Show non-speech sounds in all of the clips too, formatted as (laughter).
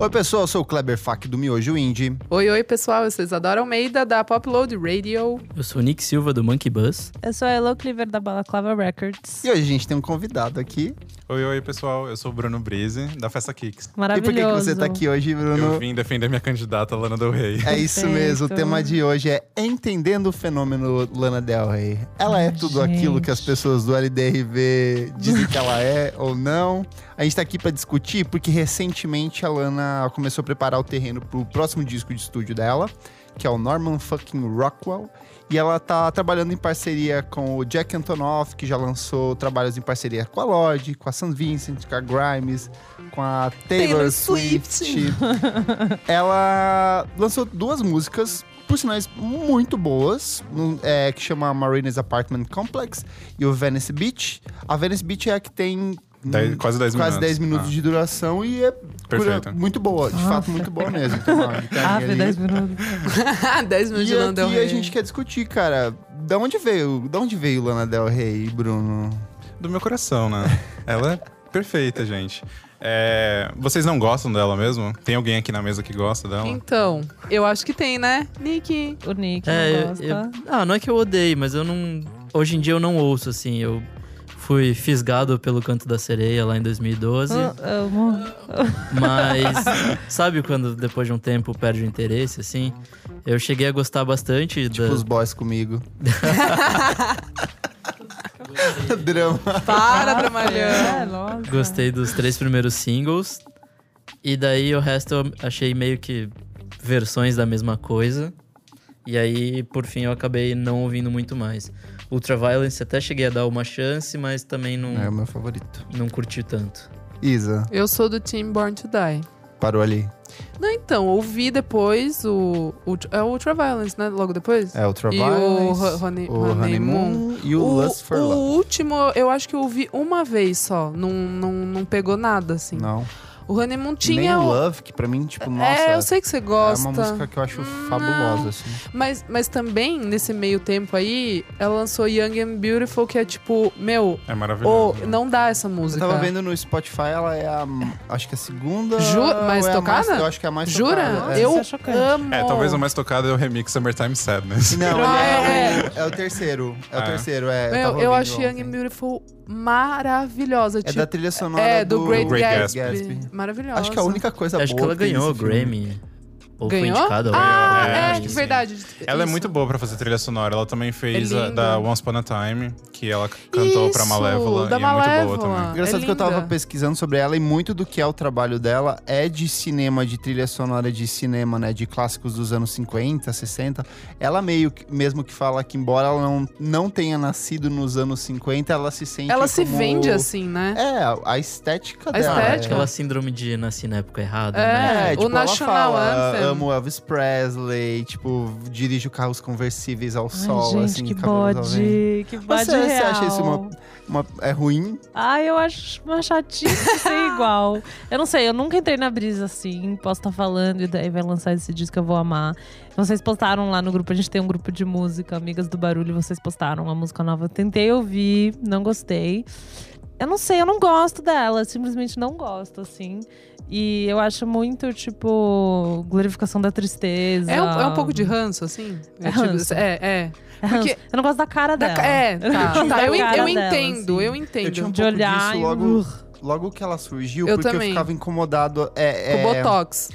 Oi, pessoal, eu sou o Kleber Fak do Miojo Indie. Oi, oi, pessoal. Eu sou Isadora Almeida, da Popload Radio. Eu sou o Nick Silva, do Monkey Buzz. Eu sou a Elo Cleaver, da Balaclava Records. E hoje a gente tem um convidado aqui. Oi, oi, pessoal. Eu sou o Bruno Brise, da Festa Kicks. Maravilhoso. E por que, que você tá aqui hoje, Bruno? Eu vim defender minha candidata, Lana Del Rey. É isso Perfeito. mesmo, o tema de hoje é Entendendo o Fenômeno Lana Del Rey. Ela é tudo Gente. aquilo que as pessoas do LDRV dizem que ela é (laughs) ou não. A gente tá aqui pra discutir porque recentemente a Lana começou a preparar o terreno pro próximo disco de estúdio dela, que é o Norman fucking Rockwell. E ela tá trabalhando em parceria com o Jack Antonoff, que já lançou trabalhos em parceria com a Lorde, com a St. Vincent, com a Grimes, com a Taylor, Taylor Swift. Swift. (laughs) ela lançou duas músicas, por sinais muito boas, é, que chama Marina's Apartment Complex e o Venice Beach. A Venice Beach é a que tem Dez- quase 10 quase minutos. 10 minutos Ah. de duração e é Perfeito. muito boa, de fato muito boa mesmo. Então, uma (laughs) Ah, foi 10 minutos. (laughs) 10 minutos E de Lana Del aqui Rey. a gente quer discutir, cara, da onde veio, da onde veio Lana Del Rey, Bruno? Do meu coração, né? Ela é perfeita, gente. É, Vocês não gostam dela mesmo? Tem alguém aqui na mesa que gosta dela? Então, eu acho que tem, né, Nick? O Nick É, não eu, gosta. eu- ah, não é que eu odeio, mas eu não. Hoje em dia eu não ouço, assim. Eu fui fisgado pelo canto da sereia lá em 2012. Ah, amo. Mas (laughs) sabe quando depois de um tempo perde o interesse, assim? Eu cheguei a gostar bastante Tipo da. os boys comigo. (laughs) Drama. Para, (laughs) É, Dramalhão. nossa. Gostei dos três primeiros singles. E daí o resto eu achei meio que versões da mesma coisa. E aí, por fim, eu acabei não ouvindo muito mais. Ultraviolence até cheguei a dar uma chance, mas também não, É o meu favorito. não curti tanto. Isa, Eu sou do Team Born to Die. parou ali. Não, então, ouvi depois o, o. É o Ultraviolence, né? Logo depois? É o E o Ultraviolence, Ho- Honey- o Honeymoon e o, Lust for o Love. último, eu acho que eu ouvi uma vez só. Não, não, não pegou nada, assim. Não. O Honeymoon Nem tinha. o o- Love, que pra mim, tipo, nossa, é, eu sei que você é gosta. uma música que eu acho fabulosa, assim. Mas, mas também, nesse meio tempo aí, ela lançou Young and Beautiful, que é tipo, meu, É maravilhoso. né? não dá essa Eu música. tava vendo no Spotify, ela é a, acho que a segunda... Ju- mais ou é a tocada? eu acho que é a mais Jura? tocada. é. Eu é amo. É, talvez o mais tocado é o remix Summertime Sadness. Não, ele Ah, é, o- é o terceiro. É o Ah. terceiro, é. Meu, eu ouvindo acho. Young and Beautiful maravilhosa. É tipo, da trilha sonora é, do, Great, Great Gatsby. Maravilhosa. Acho que a única coisa Acho boa que ela ganhou o. Grammy. Ou Ganhou? foi indicada Ah, É, é, acho sim. verdade. Ela é Isso. muito boa pra fazer trilha sonora. Ela também fez É a, da. Once Upon a Time, que ela cantou pra Isso, Malévola. da e é muito boa Malévola. também. Engraçado É que eu tava pesquisando sobre ela e muito do que é o trabalho dela é de cinema, de trilha sonora de cinema, né? De clássicos dos anos 50, 60. Ela meio que, mesmo que fala que embora ela não, não tenha nascido nos anos 50, ela se sente Ela se vende assim, né? É, a estética A dela. Ah, estética. aquela síndrome de nasci na época errada, É. né? É, tipo, o National ela fala, Anthem. amo Elvis Presley, tipo, dirijo carros conversíveis ao Ai, sol, gente, assim, que bode. Que bode Você, você real. acha isso uma, uma- é ruim? Ai, eu acho uma chatice ser (laughs) igual. Eu não sei, eu nunca entrei na brisa assim. Posso estar falando e daí vai lançar esse disco que eu vou amar. Vocês postaram lá no grupo, a gente tem um grupo de música, Amigas do Barulho, vocês postaram uma música nova. Eu tentei ouvir, não gostei. Eu não sei, eu não gosto dela, simplesmente não gosto, assim. E eu acho muito, tipo, glorificação da tristeza. É um, é um pouco de ranço, assim? É tipo, ranço. é, é. Porque- Eu não gosto da cara Da dela. ca- é, tá, gosto tá, eu, eu dela, entendo, assim. eu entendo. Eu tinha um De pouco olhar disso e- logo, logo que ela surgiu, Eu porque também. eu ficava incomodado. É, Com é, Botox.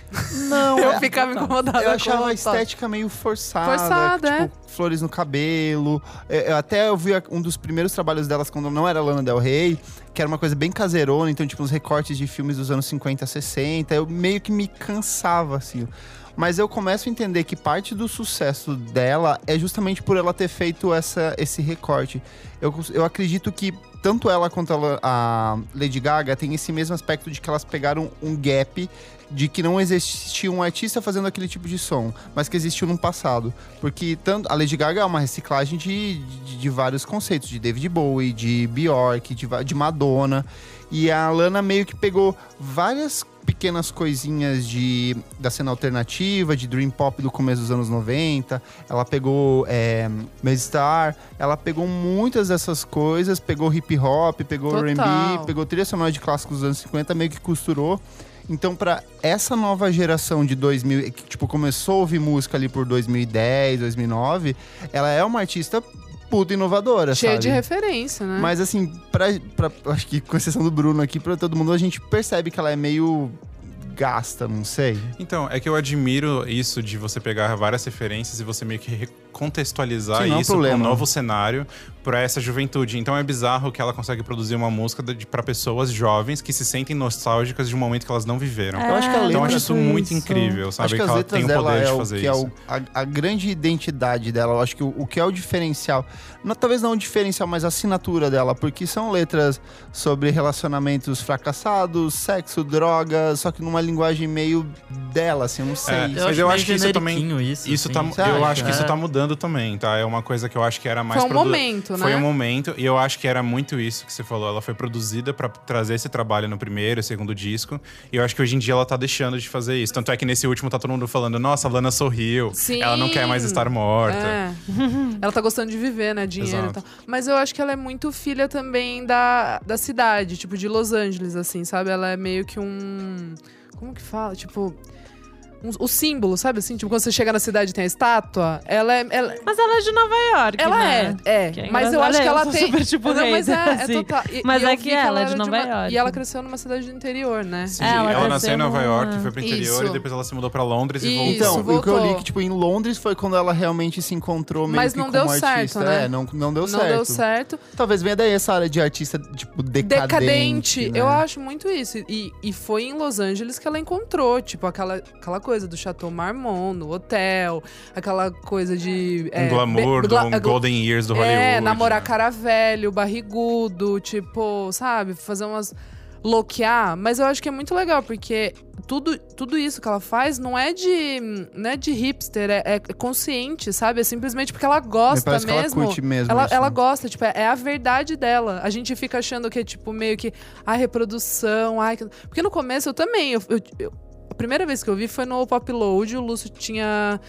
Não, (laughs) Eu é- ficava incomodada eu com achava a Botox. estética meio forçada. Forçada, é. tipo, flores no cabelo. É, eu até eu vi um dos primeiros trabalhos delas quando não era Lana Del Rey, que era uma coisa bem caseirona, então, tipo, uns recortes de filmes dos anos 50, 60. Eu meio que me cansava, assim. Mas eu começo a entender que parte do sucesso dela é justamente por ela ter feito essa, esse recorte. Eu, eu acredito que tanto ela quanto a Lady Gaga tem esse mesmo aspecto de que elas pegaram um gap de que não existia um artista fazendo aquele tipo de som, mas que existiu no passado. Porque tanto a Lady Gaga é uma reciclagem de, de, de vários conceitos, de David Bowie, de Bjork, de, de Madonna. E a Lana meio que pegou várias pequenas coisinhas de, da cena alternativa, de dream pop do começo dos anos 90. Ela pegou é, Star, ela pegou muitas dessas coisas, pegou hip hop, pegou. R&B, pegou trilha sonora de clássicos dos anos 50, meio que costurou. Então, pra essa nova geração de 2000, que tipo começou a ouvir música ali por 2010, 2009, ela é uma artista puta inovadora, Cheia sabe? de referência, né? Mas assim, pra, pra- acho que com exceção do Bruno aqui, pra todo mundo, a gente percebe que ela é meio gasta, não sei. Então, é que eu admiro isso de você pegar várias referências e você meio que recontextualizar Sim, não é um isso para um novo cenário para essa juventude. Então é bizarro que ela consegue produzir uma música para pessoas jovens que se sentem nostálgicas de um momento que elas não viveram. Eu acho que a É, letra- Então eu acho muito isso muito isso. incrível, sabe? acho que que as ela letras tem o poder é de o fazer que é isso. o, a, a grande identidade dela. Eu acho que o, o que é o diferencial, não, talvez não o diferencial, mas a assinatura dela, porque são letras sobre relacionamentos fracassados, sexo, drogas, só que numa linguagem meio dela, assim, eu não sei. É, Eu Mas eu acho que isso também- isso. Isso assim. tá, eu acha? acho que isso É. tá mudando também, tá? É uma coisa que eu acho que era mais Foi um produ- momento, né? Foi um momento, e eu acho que era muito isso que você falou. Ela foi produzida pra trazer esse trabalho no primeiro e segundo disco. E eu acho que hoje em dia ela tá deixando de fazer isso. Tanto é que nesse último tá todo mundo falando: nossa, a Lana sorriu. Sim. Ela não quer mais estar morta. É. ela tá gostando de viver, né? Dinheiro Exato. e tal. Mas eu acho que ela é muito filha também da, da cidade, tipo, de Los Angeles, assim, sabe? Ela é meio que um. Como que fala? Tipo. Um- o símbolo, sabe assim? Tipo, quando você chega na cidade e tem a estátua, ela é. Ela, Mas ela é de Nova York, ela né? é, é. é Mas eu acho que ela sou tem. super, tipo, não, mas é, hater, é assim. total. E- Mas e é que ela é de Nova uma- York. E ela cresceu numa cidade do interior, né? Sim, É, ela ela, nasceu em Nova York, foi pro interior Isso. e depois ela se mudou pra Londres e Isso, voltou. Então, o que eu li voltou. que, tipo, em Londres foi quando ela realmente se encontrou meio Mas que não como deu certo, artista. né? É, não, não deu Não certo. deu certo. Talvez venha daí essa área de artista, tipo, decadente. decadente. né? Eu acho muito isso. E, e foi em Los Angeles que ela encontrou, tipo, aquela, aquela coisa do Chateau Marmont, no hotel, aquela coisa de. Um glamour, be- do um Golden Years do Hollywood. É, namorar né? cara velho, barrigudo, tipo, sabe? Fazer umas. Loquear, mas eu acho que é muito legal, porque tudo, tudo isso que ela faz não é de, não é de hipster, é, é consciente, sabe? É simplesmente porque ela Me gosta parece que ela mesmo. curte mesmo Ela, isso. ela gosta, tipo, é, é a verdade dela. A gente fica achando que é, tipo, meio que, ai, reprodução, ai... que-" Porque no começo eu também, eu, eu- eu- a primeira vez que eu vi foi no Pop Load, o Lúcio tinha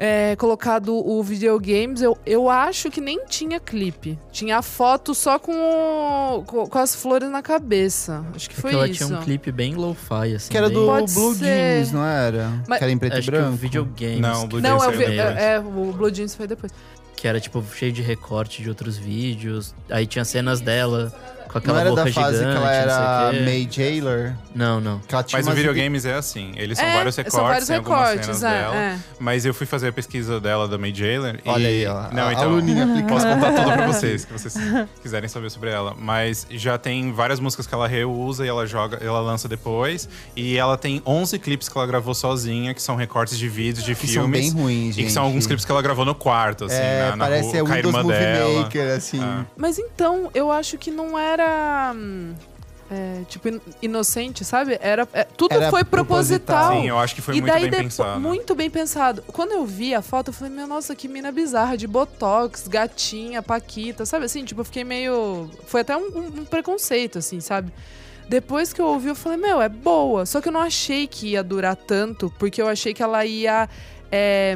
é, colocado o videogames, eu, eu acho que nem tinha clipe. Tinha a foto só com, o- com, com as flores na cabeça. Acho que Porque foi ela isso. tinha um clipe bem lo-fi, assim. Que era bem- do Pode Blue ser. Jeans, não era? Mas- que era em preto Acho e que branco. o videogames. Não, o Blue Não, Jeans vi, depois. é, é, o Blue Jeans foi depois. Que era, tipo, cheio de recorte de outros vídeos. Aí tinha cenas dela com aquela Não era boca da fase gigante, que ela era. May Jailer? Não, não. Mas o videogames é assim, eles são É, vários recortes, são vários recortes, cenas é, dela. é. Mas eu fui fazer a pesquisa dela da May Jailer e... Olha aí, ó. Não, a, então, a Luninha aplicando. Posso contar tudo pra (laughs) vocês, que vocês quiserem saber sobre ela. Mas já tem várias músicas que ela reusa e ela joga, ela lança depois. E ela tem 11 clipes que ela gravou sozinha, que são recortes de vídeos, de Que filmes. são bem ruins, E gente. que são alguns clipes que ela gravou no quarto, assim, É, na, na parece rua, é Windows Movie dela. Maker, assim. Ah. Mas então, eu acho que não era. Hum, é, tipo, in- inocente, sabe? Era, é, tudo Era foi proposital. proposital. Sim, eu acho que foi e muito daí bem depo- pensado. Muito bem pensado. Quando eu vi a foto, eu falei, meu, nossa, que mina bizarra, de botox, gatinha, paquita, sabe assim? Tipo, eu fiquei meio. Foi até um, um- um preconceito, assim, sabe? Depois que eu ouvi, eu falei, meu, é boa. Só que eu não achei que ia durar tanto, porque eu achei que ela ia. é,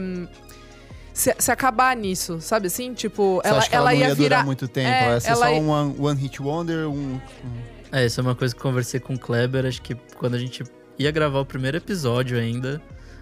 se, se acabar nisso, sabe assim? Tipo, Você ela, acha que ela, ela não ia ia virar. durar muito tempo? É, ela ser ela só ia- um one, one hit wonder, um... É, isso é uma coisa que eu conversei com o Kleber, acho que quando a gente ia gravar o primeiro episódio ainda,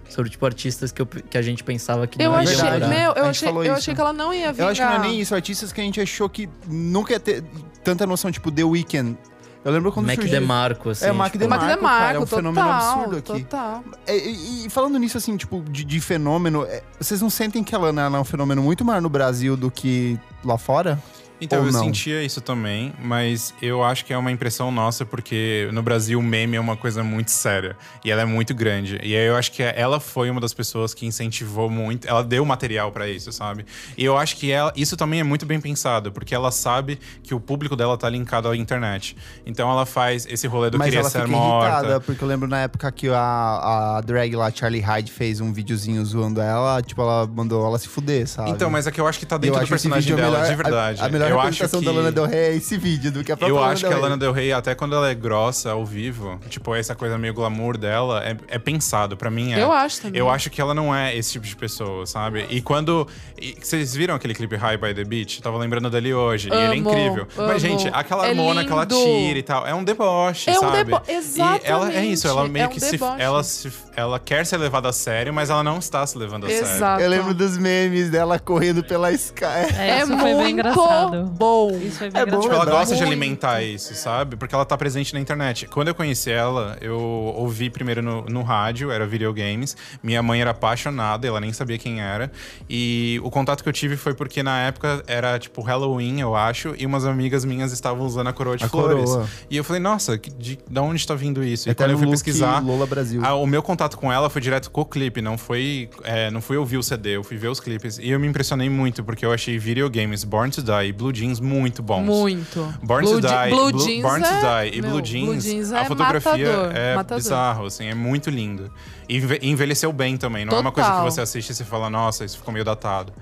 sobre, tipo, artistas que, eu- que a gente pensava que Eu não achei, ia durar. meu, eu achei, eu isso. achei que ela não ia vingar. Eu acho que não é nem isso. Artistas que a gente achou que nunca ia ter tanta noção, tipo The Weeknd. Eu lembro quando Mac surgiu... DeMarco, assim. É, Mac tipo, DeMarco. Mac DeMarco, cara, é um total, fenômeno absurdo aqui. Total. É, E, e falando nisso, assim, tipo, de, de fenômeno, é, vocês não sentem que ela ela é um fenômeno muito maior no Brasil do que lá fora? Então, Ou eu não? sentia isso também, mas eu acho que é uma impressão nossa, porque no Brasil o meme é uma coisa muito séria. E ela é muito grande. E aí eu acho que ela foi uma das pessoas que incentivou muito. Ela deu material pra isso, sabe? E eu acho que ela, isso também é muito bem pensado, porque ela sabe que o público dela tá linkado à internet. Então ela faz esse rolê do Mas queria ela ser fica morta. irritada, porque eu lembro na época que a, a drag lá, Charlie Hyde, fez um videozinho zoando ela, tipo, ela mandou ela se fuder, sabe? Então, mas é que eu acho que tá Eu dentro do acho esse personagem a dela, melhor- de verdade. A, a melhor melhor eu representação que- da Lana Del Rey é esse vídeo do que a própria Eu Lana acho Del que a Rey. Lana Del Rey, até quando ela é grossa ao vivo, tipo, essa coisa meio glamour dela, é, é pensado. Pra mim é. Eu acho também. Eu acho que ela não é esse tipo de pessoa, sabe? E quando. e vocês viram aquele clipe High by the Beach? Eu tava lembrando dele hoje. e ele é Amo, incrível. amo. Mas, gente, aquela É harmona que ela tira e tal, é um deboche, É um sabe? debo- E ela é isso, ela exatamente, meio é um que se, ela se. Ela quer ser levada a sério, mas ela não está se levando a sério. Exato. Eu lembro dos memes dela correndo pela Sky. É, É muito foi bem engraçado. Bom. Isso foi bem É bom. Tipo, ela gosta de alimentar isso, sabe? Porque ela tá presente na internet. Quando eu conheci ela, eu ouvi primeiro no, no rádio, era videogames. Minha mãe era apaixonada, ela nem sabia quem era. E o contato que eu tive foi porque na época era tipo Halloween, eu acho, e umas amigas minhas estavam usando a coroa de A flores. coroa. E eu falei, nossa, de, da onde tá vindo isso? E quando eu fui Look pesquisar. Lola Brasil. Ah, o meu contato com ela foi direto com o clipe, não foi, é, não fui ouvir o CD, eu fui ver os clipes. E eu me impressionei muito, porque eu achei videogames Born to Die e Blue Jeans muito bons. Muito. Born Blue to Die, Blue Blue- Jeans Born to é- Die e meu, Blue Jeans, Blue Jeans a é fotografia matador, é matador. bizarro, assim, é muito lindo. E enve- envelheceu bem também, não é uma coisa que Total. você assiste e você fala, nossa, isso ficou meio datado.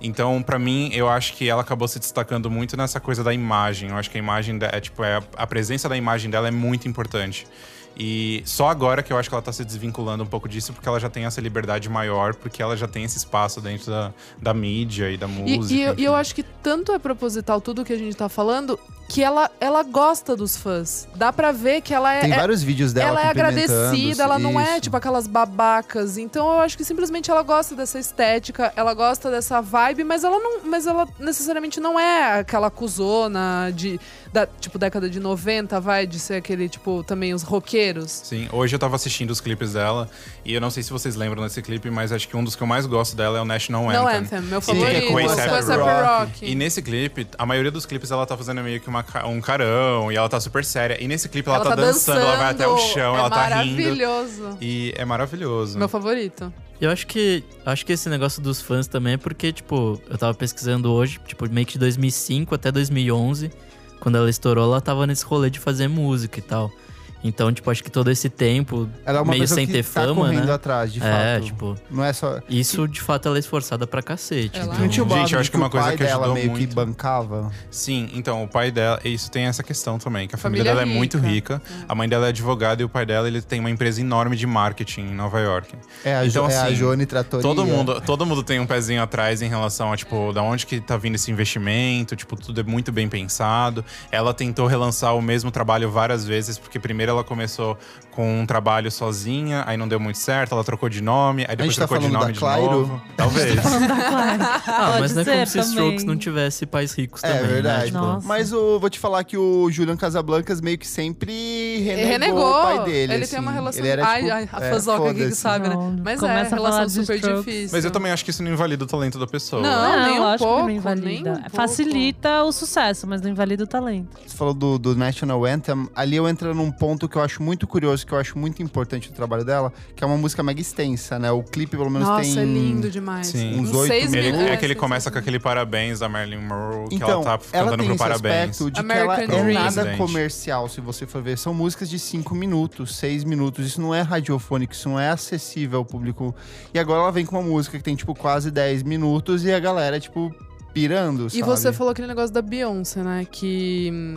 Então, pra mim, eu acho que ela acabou se destacando muito nessa coisa da imagem. Eu acho que a imagem é tipo é, a presença da imagem dela é muito importante. E só agora que eu acho que ela tá se desvinculando um pouco disso, porque ela já tem essa liberdade maior, porque ela já tem esse espaço dentro da, da mídia e da música. e eu, e enfim. eu acho que tanto é proposital tudo que a gente tá falando, que ela, ela gosta dos fãs. Dá pra ver que ela é. Tem é- vários vídeos dela ela é agradecida, ela não é isso. tipo aquelas babacas. Então eu acho que simplesmente ela gosta dessa estética, ela gosta dessa vibe, mas ela não, mas ela necessariamente não é aquela cuzona de da tipo década de 90, vai de ser aquele tipo também os roqueiros. Sim, hoje eu tava assistindo os clipes dela e eu não sei se vocês lembram desse clipe, mas acho que um dos que eu mais gosto dela é o National Anthem. Não Anthem, meu Sim, favorito. com A$AP com A$AP Rocky. Rocky. E nesse clipe, a maioria dos clipes ela tá fazendo meio que uma um carão e ela tá super séria. E nesse clipe ela, tá, dançando, ela vai até o chão, é ela tá rindo. maravilhoso. E é maravilhoso. Meu favorito. Eu acho que acho que esse negócio dos fãs também é porque, tipo, eu tava pesquisando hoje, tipo, meio que de 2005 até 2011, quando ela estourou, ela tava nesse rolê de fazer música e tal. Então, tipo, acho que todo esse tempo, Ela é uma meio sem que ter tá fama, né? atrás, de é, fato. tipo, Não é só... isso de fato ela é esforçada pra cacete. Ela- então- Não tinha o Gente, eu acho de que uma o coisa pai que dela ajudou meio que muito- bancava. Sim, então, o pai dela, isso tem essa questão também, que a família, Família dela é muito rica. A mãe dela é advogada e o pai dela, ele tem uma empresa enorme de marketing em Nova York. É a, Então, Jo- é a assim, Jone Tratoria. Todo mundo, todo mundo tem um pezinho atrás em relação a, tipo, da onde que tá vindo esse investimento, tipo, tudo é muito bem pensado. Ela tentou relançar o mesmo trabalho várias vezes, porque primeiro ela começou com um trabalho sozinha, aí não deu muito certo, ela trocou de nome, aí depois tá trocou de nome (laughs) da de novo. Talvez. Ah, Pode mas não é como se também. Strokes não tivesse pais ricos É também, verdade. né? Tipo. Mas o, vou te falar que o Julian Casablancas meio que sempre renegou, renegou. o pai dele. Ele assim. tem uma relação. Ele era, tipo, ai, a é, fãzoca aqui que sabe, né? Não, Mas começa é, relação super Strokes. difícil. Mas eu também acho que isso não invalida o talento da pessoa. Não, nem um pouco, que não invalida. nem um pouco. Facilita o sucesso, mas não invalida o talento. Você falou do, do National Anthem. Ali eu entro num ponto que eu acho muito curioso, que eu acho muito importante do trabalho dela, que é uma música mega extensa, né? O clipe, pelo menos, Nossa, tem. é lindo demais. Sim. Uns oito seis Ele, minutos. é que ele seis começa com minutos. aquele parabéns da Marilyn Monroe, que Então, ela tá ela cantando tem pro esse parabéns. aspecto de American que ela é Dream. nada Gente. comercial, se você for ver. São músicas de 5 minutos, 6 minutos. Isso não é radiofônico, isso não é acessível ao público. E agora ela vem com uma música que tem, tipo, quase 10 minutos e a galera, tipo, pirando, E sabe? você falou aquele negócio da Beyoncé, né? Que,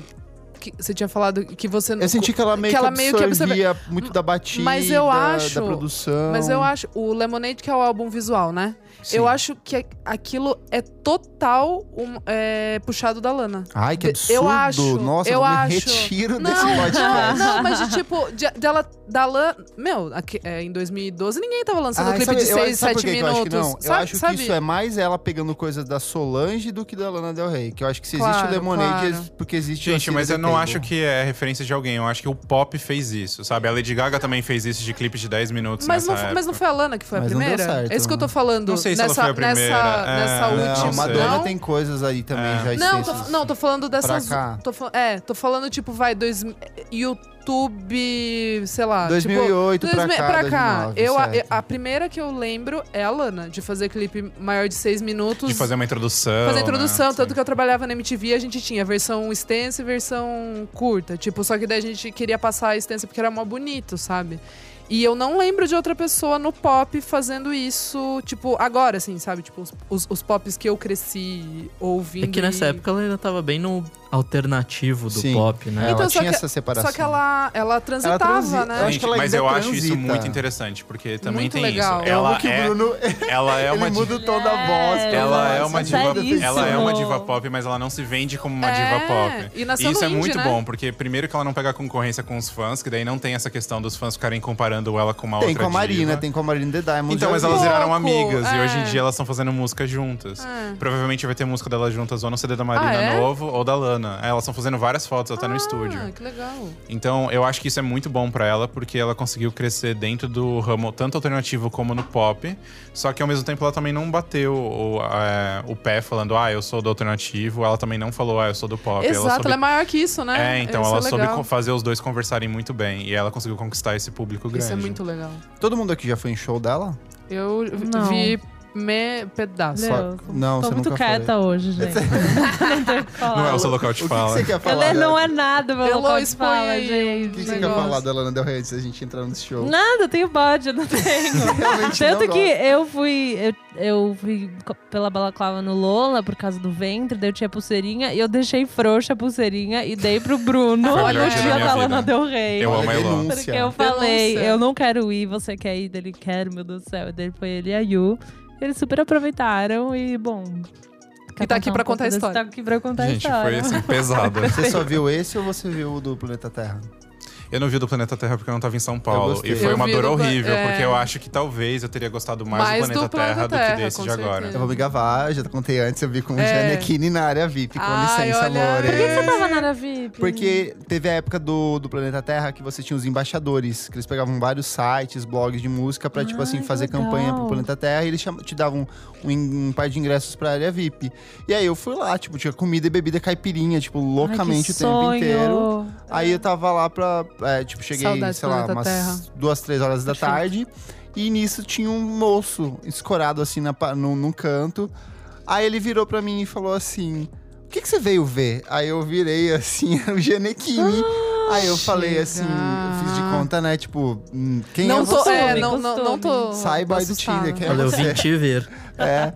que você tinha falado que você Eu senti que ela meio que que, ela meio que absorvia muito da batida, Mas eu acho- da produção. Mas eu acho. O Lemonade, que é o álbum visual, né? Sim. Eu acho que aquilo é total um, é, puxado da Lana. Ai, que Eu absurdo. acho, Nossa, eu vou me acho. retiro Não, desse podcast. não, não, mas de tipo, de, dela, da Lana. Meu, aqui- é, em 2012 ninguém tava lançando Ai, clipe sabe- de eu- 6, sabe por 7 que que eu acho que minutos. não? Eu sabe, acho sabe? que isso é mais ela pegando coisas da Solange do que da Lana Del Rey. Que eu acho que se existe Claro, o Lemonade claro. porque existe Gente, mas eu não The acho que é referência de alguém. Eu acho que o pop fez isso, sabe? A Lady Gaga também fez isso de clipe de 10 minutos Mas nessa não, mas não foi a Lana que foi Mas a não deu primeira? certo, é isso que eu tô falando. Não sei se ela nessa, foi a primeira. Nessa, É, nessa não, última. Não, Madonna não? tem coisas aí também É. já Não, tô, não, tô falando dessas. cá. Tô, é, tô falando, tipo, vai, dois, YouTube, sei lá. 2008 tipo, pra dois- cá, pra cá. 2009, eu, a, a primeira que eu lembro é a Lana, de fazer clipe maior de seis minutos. De fazer uma introdução. Fazer introdução, né? tanto Sim. que eu trabalhava na MTV, a gente tinha versão extensa e versão curta. Tipo, só que daí a gente queria passar a extensa porque era mó bonito, sabe? E eu não lembro de outra pessoa no pop fazendo isso, tipo, agora, assim, sabe? Tipo, os, os, os pops que eu cresci ouvindo. É que nessa e- época ela ainda tava bem no alternativo do Sim. pop, né? Ela Então, só tinha que- essa separação. Só que ela, ela transitava, transi- né? Eu acho que ela mas eu acho isso transita. muito interessante, porque também Muito tem legal. isso. Ela que é, o Bruno ela é (laughs) uma ele muda diva, o tom da voz. pra ela falar, é uma diva, seríssimo. ela é uma diva pop, mas ela não se vende como uma É, diva pop. e nasceu isso é indie, muito né? bom, porque primeiro que ela não pega concorrência com os fãs, que daí não tem essa questão dos fãs ficarem comparando ela com uma Tem outra com a Marina, diva. tem com a Marina The Diamond. Então, já mas elas viraram amigas e é. hoje em dia elas estão fazendo música juntas. É. Provavelmente vai ter música delas juntas ou no CD da Marina Ah, é? novo ou da Lana. Elas estão fazendo várias fotos até no estúdio. Ah, que legal. Então, eu acho que isso é muito bom pra ela, porque ela conseguiu crescer dentro do ramo tanto alternativo como no pop. Só que ao mesmo tempo ela também não bateu o, é, o pé falando, ah, eu sou do alternativo. Ela também não falou, ah, eu sou do pop. Exato, ela soube... ela é maior que isso, né? É, então Isso ela é soube fazer os dois conversarem muito bem. E ela conseguiu conquistar esse público grande. Isso é muito legal. Todo mundo aqui já foi em show dela? Eu Não. vi me pedaço. Só- Meu, não, tô você muito quieta hoje, (laughs) gente. não tenho o que falar. Não é o seu local de O que, que fala. você quer falar? Ela não é nada meu Elô, local de fala, gente. O que, que você quer falar da Lana Del Rey antes da gente entrar no show? Nada, eu tenho bode, eu não tenho. (laughs) Tanto não que gosto. eu fui, eu, eu fui pela balaclava no Lola por causa do ventre, daí eu tinha pulseirinha e eu deixei frouxa a pulseirinha e dei pro Bruno (laughs) Foi o dia da. Lana Del Rey. Eu amo a denúncia. Porque eu falei, Denúncia. eu não quero ir, você quer ir? Dele, quero, meu Deus do céu. E daí foi ele e a Yu. Eles super aproveitaram e, bom... E tá aqui pra contar a história. Tá aqui pra contar a Gente, história. foi assim, pesado. (laughs) Você só viu esse ou você viu o do Planeta Terra? Eu não vi o do Planeta Terra porque eu não tava em São Paulo. E foi Eu uma dor horrível, é. porque eu acho que talvez eu teria gostado mais, Mais do do Planeta Terra do Planeta que desse de agora. Eu vou me gavar, já contei antes, eu vi com o É. Gianecchini na área VIP. Com Ai, licença, olha. amores. Por que você tava na área VIP? Porque teve a época do, do Planeta Terra que você tinha os embaixadores, que eles pegavam vários sites, blogs de música pra, tipo Ai, assim, que fazer legal. campanha pro Planeta Terra e eles te davam um, um par de ingressos pra área VIP. E aí eu fui lá, tipo, tinha comida e bebida caipirinha, tipo, loucamente Ai, o tempo inteiro. Aí eu tava lá pra. É, tipo, cheguei, Saudades sei lá, umas Terra. duas, três horas da Perfeito. tarde. E nisso tinha um moço escorado assim na, no, num canto. Aí ele virou pra mim e falou assim: O que, que você veio ver? Aí eu virei (laughs) assim, o Genequini. Aí eu falei assim, eu fiz de conta, né? Tipo, hum, quem não é tô, você? é, não, não, não tô. Costume. Sai boy do. Tinder, quem é Olha, eu você? vim te ver. (laughs) É.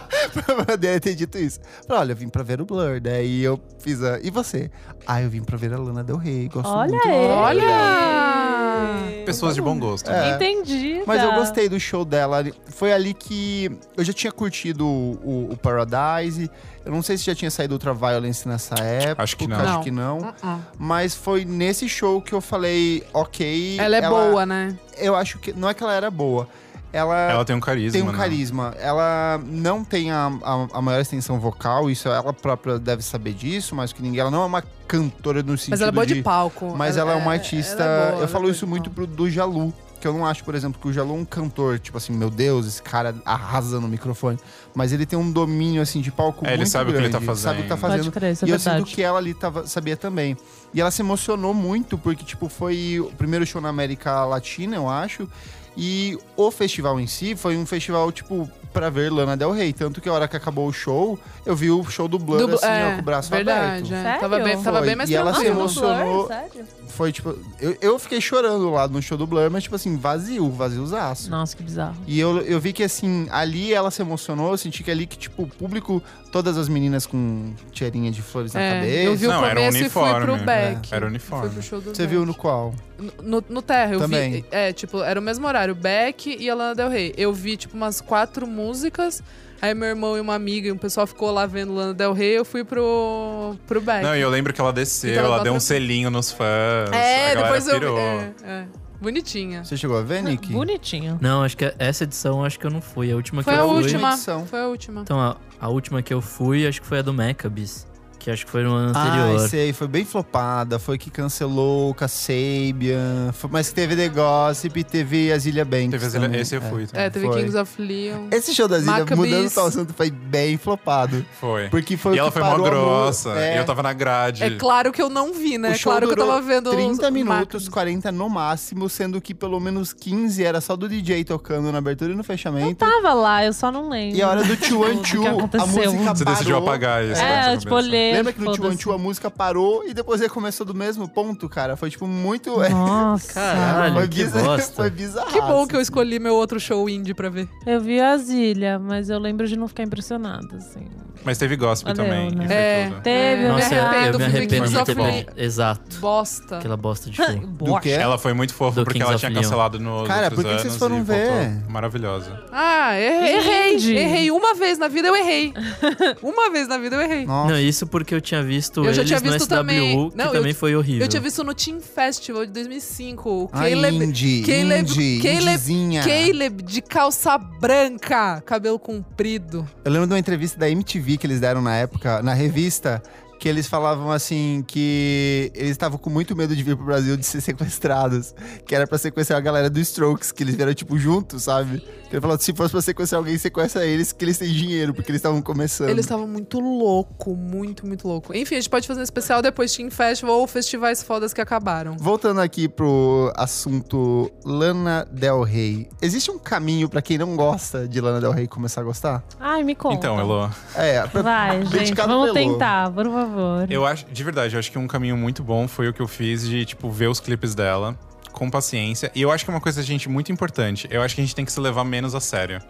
(laughs) pra poder ter dito isso. Falei, olha, eu vim pra ver o Blur. Daí eu fiz a. E você? Ah, eu vim pra ver a Lana Del Rey. Gosto Olha muito ele. dela. Olha! Pessoas de bom gosto. É. Entendi. Mas eu tá. gostei do show dela. Foi ali que eu já tinha curtido o, o- Paradise. Eu não sei se já tinha saído Ultraviolence nessa época. Acho que não. Acho que não. Uh-uh. Mas foi nesse show que eu falei, ok. Ela é boa, né? Eu acho que. Não é que ela era boa. Ela, Ela tem um carisma. tem um né? carisma. Ela não tem a, a, a maior extensão vocal, isso ela própria deve saber disso, mais que ninguém. Ela não é uma cantora no sentido Mas ela é boa de, de palco. mas ela é uma artista. ela é boa, eu ela falo é isso muito pro, do Jalu. Que eu não acho, por exemplo, que o Jalu é um cantor, tipo assim, meu Deus, esse cara arrasa no microfone. Mas ele tem um domínio, assim, de palco É, ele muito sabe o que ele grande. tá Sabe o que tá fazendo. fazendo. Pode crer, isso é e eu verdade. sinto que ela ali tava, sabia também. E ela se emocionou muito, porque, tipo, foi o primeiro show na América Latina, eu acho. E o festival em si foi um festival, tipo, pra ver Lana Del Rey. Tanto que a hora que acabou o show, eu vi o show do Blur, Do- assim, é, ó, com o braço verdade, aberto. é. Sério? Tava bem, tava bem mais E ela se emocionou. Blur, sério? Foi, tipo... Eu, eu fiquei chorando lá no show do Blur, mas, tipo assim, vazio, vaziozaço. Nossa, que bizarro. E eu, eu vi que, assim, ali ela se emocionou. Eu senti que ali que, tipo, o público... Todas as meninas com tiarinha de flores na É, cabeça. eu vi Não, o era um começo e fui uniforme, pro né? back. Era Fui uniforme. pro show do Você back. viu no qual? No, no Terra, eu Também. vi. É, tipo, era o mesmo horário, Beck e a Lana Del Rey. Eu vi, tipo, umas quatro músicas. Aí meu irmão e uma amiga e um pessoal ficou lá vendo Lana Del Rey. Eu fui pro, pro Beck. Não, e eu lembro que ela desceu, Então ela ela deu um selinho nos fãs. é, galera depois eu. pirou. É, é. Bonitinha. Você chegou a ver, Nick? Bonitinho. Não, acho que essa edição acho que eu não fui. A última Foi que a eu fui. última. edição. Foi a última. Então, a, a última que eu fui, acho que foi a do Maccabees. Que acho que foi no ano Ah, anterior. sei, foi bem flopada. Foi que cancelou com a Sabian. Foi- mas que teve The Gossip, teve a Zilia Banks. Teve as- também. esse eu É. fui. também. É, teve Foi. Kings of Leon. Esse show da Maccabees. mudando o assunto, foi bem flopado. Foi. Porque foi E ela foi mó grossa. É. E eu tava na grade. É claro que eu não vi, né? O É show claro que eu tava vendo. os 30 minutos, Maccabees. 40 no máximo, sendo que pelo menos 15 era só do DJ tocando na abertura e no fechamento. Tava lá, eu só não lembro. E a hora do (laughs) Two and Two, a música Você decidiu parou. apagar isso. É, eu, tipo, olhei Lembra que no foda-se. Two a música parou e depois ele começou do mesmo ponto, cara? Foi tipo muito. Nossa. Caralho, foi, que bizarro, bosta. foi bizarro. Que bom que eu escolhi meu outro show indie pra ver. Eu vi a Zilha, mas eu lembro de não ficar impressionada, assim. Mas teve gospel Valeu, também. né? É. Teve, Eu Nossa, me eu, arrependo, eu me arrependo Leon. Exato. Bosta. Aquela bosta de (laughs) show. Do quê? Ela foi muito fofa Do porque Kings ela tinha Leon. cancelado nos Cara, por que vocês foram ver? Maravilhosa. Ah, errei. Errei. Errei. Uma vez na vida eu errei. (laughs) Uma vez na vida eu errei. Nossa. Não, isso porque eu tinha visto Eu já tinha no visto SWU, também. que Não, eu- também foi horrível. Eu tinha visto no Team Festival de 2005. O Ah, Caleb, indie, Caleb, indie, Caleb. Caleb de calça branca, cabelo comprido. Eu lembro de uma entrevista da MTV que eles deram na época, na revista, que eles falavam assim que eles estavam com muito medo de vir pro Brasil de ser (laughs) sequestrados, que era pra sequestrar a galera do Strokes, que eles vieram tipo juntos, sabe? Ele falou, se fosse pra sequestrar alguém, sequestra eles, que eles têm dinheiro, porque eles estavam começando. Eles estavam muito louco, muito, muito louco. Enfim, a gente pode fazer um especial depois Team Festival ou festivais fodas que acabaram. Voltando aqui pro assunto Lana Del Rey. Existe um caminho pra quem não gosta de Lana Del Rey começar a gostar? Ai, me conta. Então, Elo, É, pra- Vai, gente, vamos pelo- tentar, por favor. Eu acho, de verdade, eu acho que um caminho muito bom foi o que eu fiz de, tipo, ver os clipes dela com paciência. E eu acho que é uma coisa, gente, muito importante. Eu acho que a gente tem que se levar menos a sério.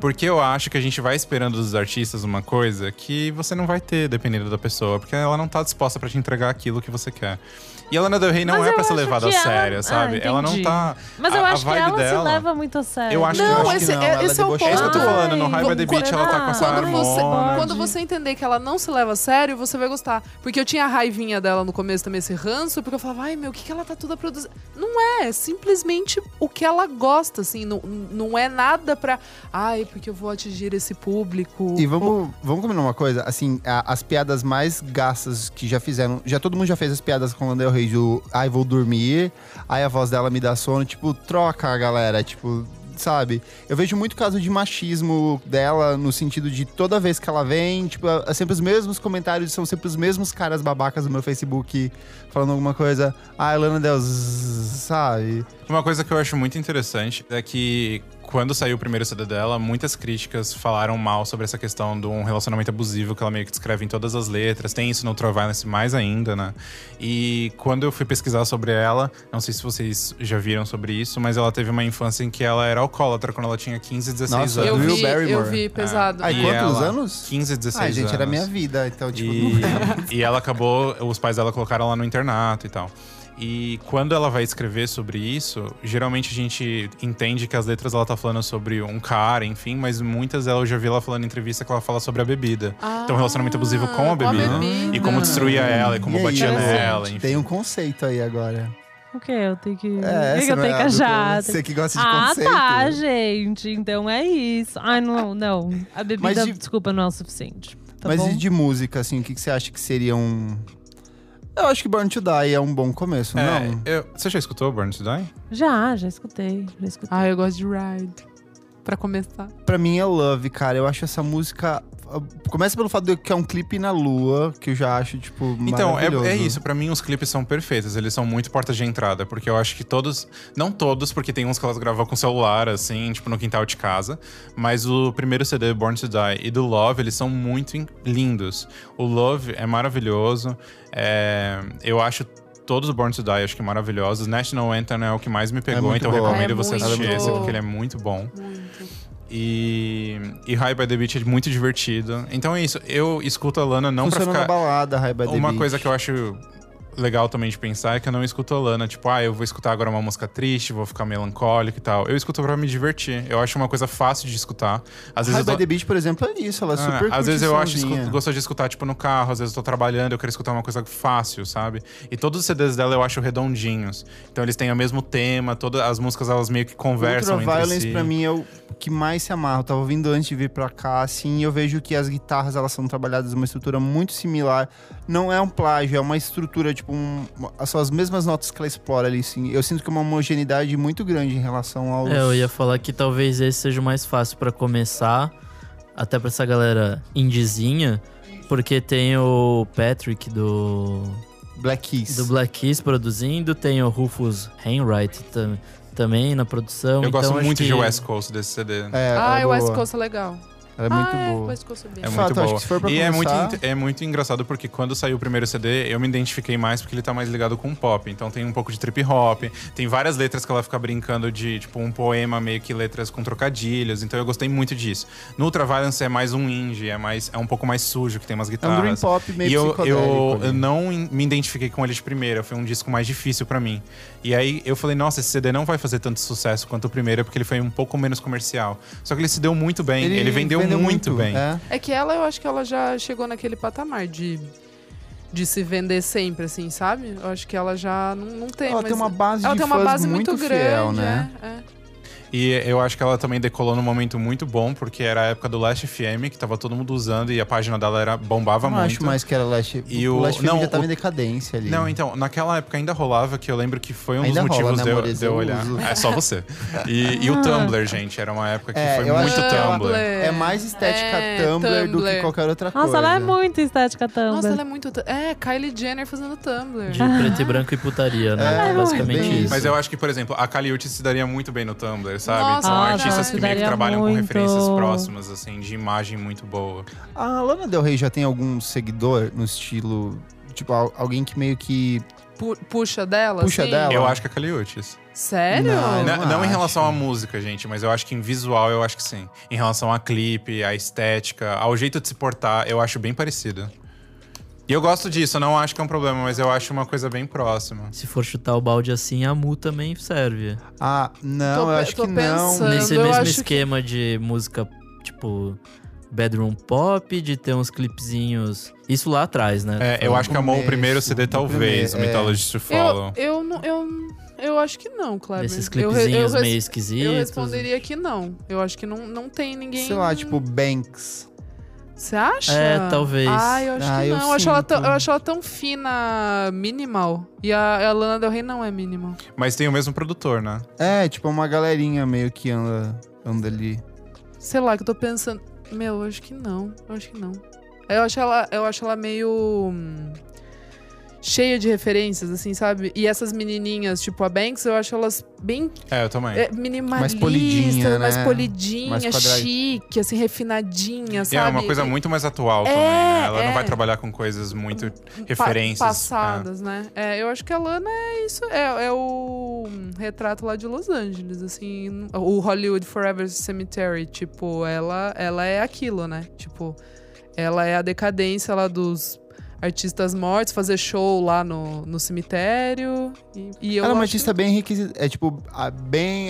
Porque eu acho que a gente vai esperando dos artistas uma coisa que você não vai ter, dependendo da pessoa. Porque ela não tá disposta pra te entregar aquilo que você quer. E a Lana Del Rey não Mas é pra ser levada a que ela- sério, Ah, sabe? ela não entendi. tá. Mas eu a- a acho que vibe ela dela- se leva muito a sério. Eu acho- Não, acho esse, que não, é, ela esse é o ponto. É isso que eu tô falando, no Ai, High by the Beach ela tá com essa Quando você, quando você entender que ela não se leva a sério, você vai gostar. Porque eu tinha a raivinha dela no começo também, esse ranço, porque eu falava, ai meu, o que, que ela tá toda produzindo? Não é, é simplesmente o que ela gosta, assim. Não, não é nada pra, ai, porque eu vou atingir esse público. E vamos, vamos combinar uma coisa, assim, a- as piadas mais gastas que já fizeram, já todo mundo já fez as piadas com o Lana Del Rey, do ai, vou dormir, aí a voz dela me dá sono, tipo, troca, galera, tipo, sabe? Eu vejo muito caso de machismo dela, no sentido de toda vez que ela vem, tipo, é sempre os mesmos comentários, são sempre os mesmos caras babacas no meu Facebook falando alguma coisa, ai, Lana zzz", sabe? Uma coisa que eu acho muito interessante é que quando saiu o primeiro CD dela, muitas críticas falaram mal sobre essa questão de um relacionamento abusivo que ela meio que descreve em todas as letras. Tem isso no Ultraviolence mais ainda, né? E quando eu fui pesquisar sobre ela, não sei se vocês já viram sobre isso, mas ela teve uma infância em que ela era alcoólatra quando ela tinha 15, 16 Nossa, anos. eu vi, Barrymore. eu vi pesado. Ai, E quantos ela- anos? 15, 16 Ai, gente, anos. era minha vida, então, tipo... E, e ela acabou, os pais dela colocaram ela no internato e tal. E quando ela vai escrever sobre isso, geralmente a gente entende que as letras ela tá falando sobre um cara, enfim, mas muitas ela eu já vi ela falando em entrevista que ela fala sobre a bebida. então, um relacionamento abusivo com a bebida. E como destruía ela, e como E aí, batia nela, enfim. Tem um conceito aí agora. O que? Eu tenho que. É, que, eu tenho é que a do- achar? Você que gosta de Ah, conceito. tá, gente. Então é isso. Ai, não, não. A bebida, de- desculpa, não é o suficiente. Tá Mas bom? e de música, assim, o que, que você acha que seria um. Eu acho que Born to Die é um bom começo, É, não? eu- você já escutou Burn to Die? Já, já escutei. Já escutei. Ah, eu gosto de Ride. Pra começar. Pra mim é Love, cara. Eu acho essa música. Começa pelo fato de que é um clipe na lua, que eu já acho, tipo, Então, é, é isso. Pra mim, os clipes são perfeitos. Eles são muito portas de entrada. Porque eu acho que todos... Não todos, porque tem uns que elas gravam com celular, assim, tipo, no quintal de casa. Mas o primeiro CD, Born to Die, e do Love, eles são muito in- lindos. O Love é maravilhoso. É, eu acho... Todos os Born to Die, acho que maravilhosos. National Anthem é o que mais me pegou, muito então bom. eu recomendo É você assistir esse, porque ele é muito bom. Muito. E, e High by the Beach é muito divertido. Então é isso. Eu escuto a Lana não Funciona pra ficar... balada, High by the Uma Beach. coisa que eu acho legal também de pensar é que eu não escuto a Lana, tipo, ah, eu vou escutar agora uma música triste, vou ficar melancólico e tal. Eu escuto pra me divertir. Eu acho uma coisa fácil de escutar. Às vezes High eu by tô... the Beach, por exemplo, é isso. Ela é Ah, super às vezes eu acho escuto, gosto de escutar tipo no carro, às vezes eu tô trabalhando, eu quero escutar uma coisa fácil, sabe? E todos os CDs dela eu acho redondinhos. Então eles têm o mesmo tema, todas as músicas elas meio que conversam entre Ultraviolence si. pra mim é o que mais se amarra. Eu tava ouvindo antes de vir pra cá, assim, e eu vejo que as guitarras elas são trabalhadas numa estrutura muito similar. Não é um plágio, é uma estrutura, tipo, um, são as mesmas notas que ela explora ali, sim. Eu sinto que é uma homogeneidade muito grande em relação aos. É, eu ia falar que talvez esse seja o mais fácil pra começar, até pra essa galera indizinha, porque tem o Patrick do, Black Keys. do Black Keys produzindo, tem o Rufus tam, também na produção. Eu então gosto muito que- de West Coast desse CD. É, Ah, é o West. Coast é legal. Ela é muito ah, boa. É, sabendo. É De muito fato, acho boa. que se for pra e é muito, começar- é muito engraçado porque quando saiu o primeiro CD, eu me identifiquei mais porque ele tá mais ligado com pop. Então tem um pouco de trip hop, tem várias letras que ela fica brincando de, tipo, um poema meio que letras com trocadilhos. Então eu gostei muito disso. No Ultraviolence é mais um indie, é, mais, é um pouco mais sujo, que tem umas É um guitarras. dream pop meio e eu, eu, eu não me identifiquei com ele de primeira, foi um disco mais difícil pra mim. E aí eu falei, nossa, esse CD não vai fazer tanto sucesso quanto o primeiro, porque ele foi um pouco menos comercial. Só que ele se deu muito bem, ele, vendeu, muito, bem. é. É que ela, eu acho que ela já chegou naquele patamar de, de se vender sempre, assim, sabe? Eu acho que ela já não, não tem Ela tem uma base ela de tem uma fãs base muito, muito grande, fiel, né? é, é. E eu acho que ela também decolou num momento muito bom, porque era a época do Last FM, que tava todo mundo usando e a página dela era, bombava Eu não muito. acho mais que era Last. E o o- Last não, Film já tava o- em decadência ali. Não, então, naquela época ainda rolava, que eu lembro que foi um Ainda dos rola, motivos né, de, eu, amores? de eu Eu olhar. uso. É só você. E, e o Tumblr, gente, era uma época que É, foi muito ela- Tumblr. É mais estética É, Tumblr, do que Tumblr. qualquer outra coisa. Nossa, ela é muito estética Tumblr. Nossa, ela é muito... É, Kylie Jenner fazendo Tumblr. De preto e branco e putaria, né? É, Basicamente isso. Mas eu acho que, por exemplo, a Kali Uchis se daria muito bem no Tumblr, sabe? Nossa, São Ah, artistas que meio que trabalham com muito. referências próximas, assim, de imagem muito boa. A Lana Del Rey já tem algum seguidor no estilo. Tipo, al- alguém que meio que. Pu- puxa dela, Puxa assim? dela? Eu acho que é a Kali Uchis. Sério? Não, Não, não não em relação à música, gente, mas eu acho que em visual eu acho que sim. Em relação a clipe, à estética, ao jeito de se portar, eu acho bem parecido. E eu gosto disso, eu não acho que é um problema, mas eu acho uma coisa bem próxima. Se for chutar o balde assim, a Mu também serve. Ah, não, Tô eu acho tô que não. pensando. Nesse eu mesmo acho que- esquema de música, tipo, bedroom pop, de ter uns clipezinhos. Isso lá atrás, né? É, eu Falando- acho que amou o primeiro CD, talvez, primeiro, o é. Mythology to Eu, Follow. eu, não- eu, eu acho que não, Kleber. Desses eu, re- clipezinhos eu, meio esquisitos. eu responderia que não. Eu acho que não, não tem ninguém... Sei lá, tipo, Banks. Você acha? É, talvez. Ah, eu acho Ah, que eu não. Eu acho, ela tão, eu acho ela tão fina, minimal. E a, a Lana Del Rey não é minimal. Mas tem o mesmo produtor, né? É, tipo, uma galerinha meio que anda, anda ali. Sei lá, que eu tô pensando... Meu, eu acho que não. Eu acho que não. Eu acho ela, eu acho ela meio... Cheia de referências, assim, sabe? E essas menininhas, tipo a Banks, eu acho elas bem É, eu também. é, minimalistas, Mais polidinha, mais né? polidinha, Mais quadrada- chique, assim, refinadinha, sabe? é uma coisa muito mais atual É, também, né? Ela é. não vai trabalhar com coisas muito Pa- referências. passadas, né? É, eu acho que a Lana é isso, é, é o retrato lá de Los Angeles, assim, o Hollywood Forever Cemetery, tipo, ela, ela é aquilo, né? Tipo, ela é a decadência lá dos artistas mortos, fazer show lá no, no cemitério. E, e eu Ela é uma acho- artista bem requisita, é tipo, a- bem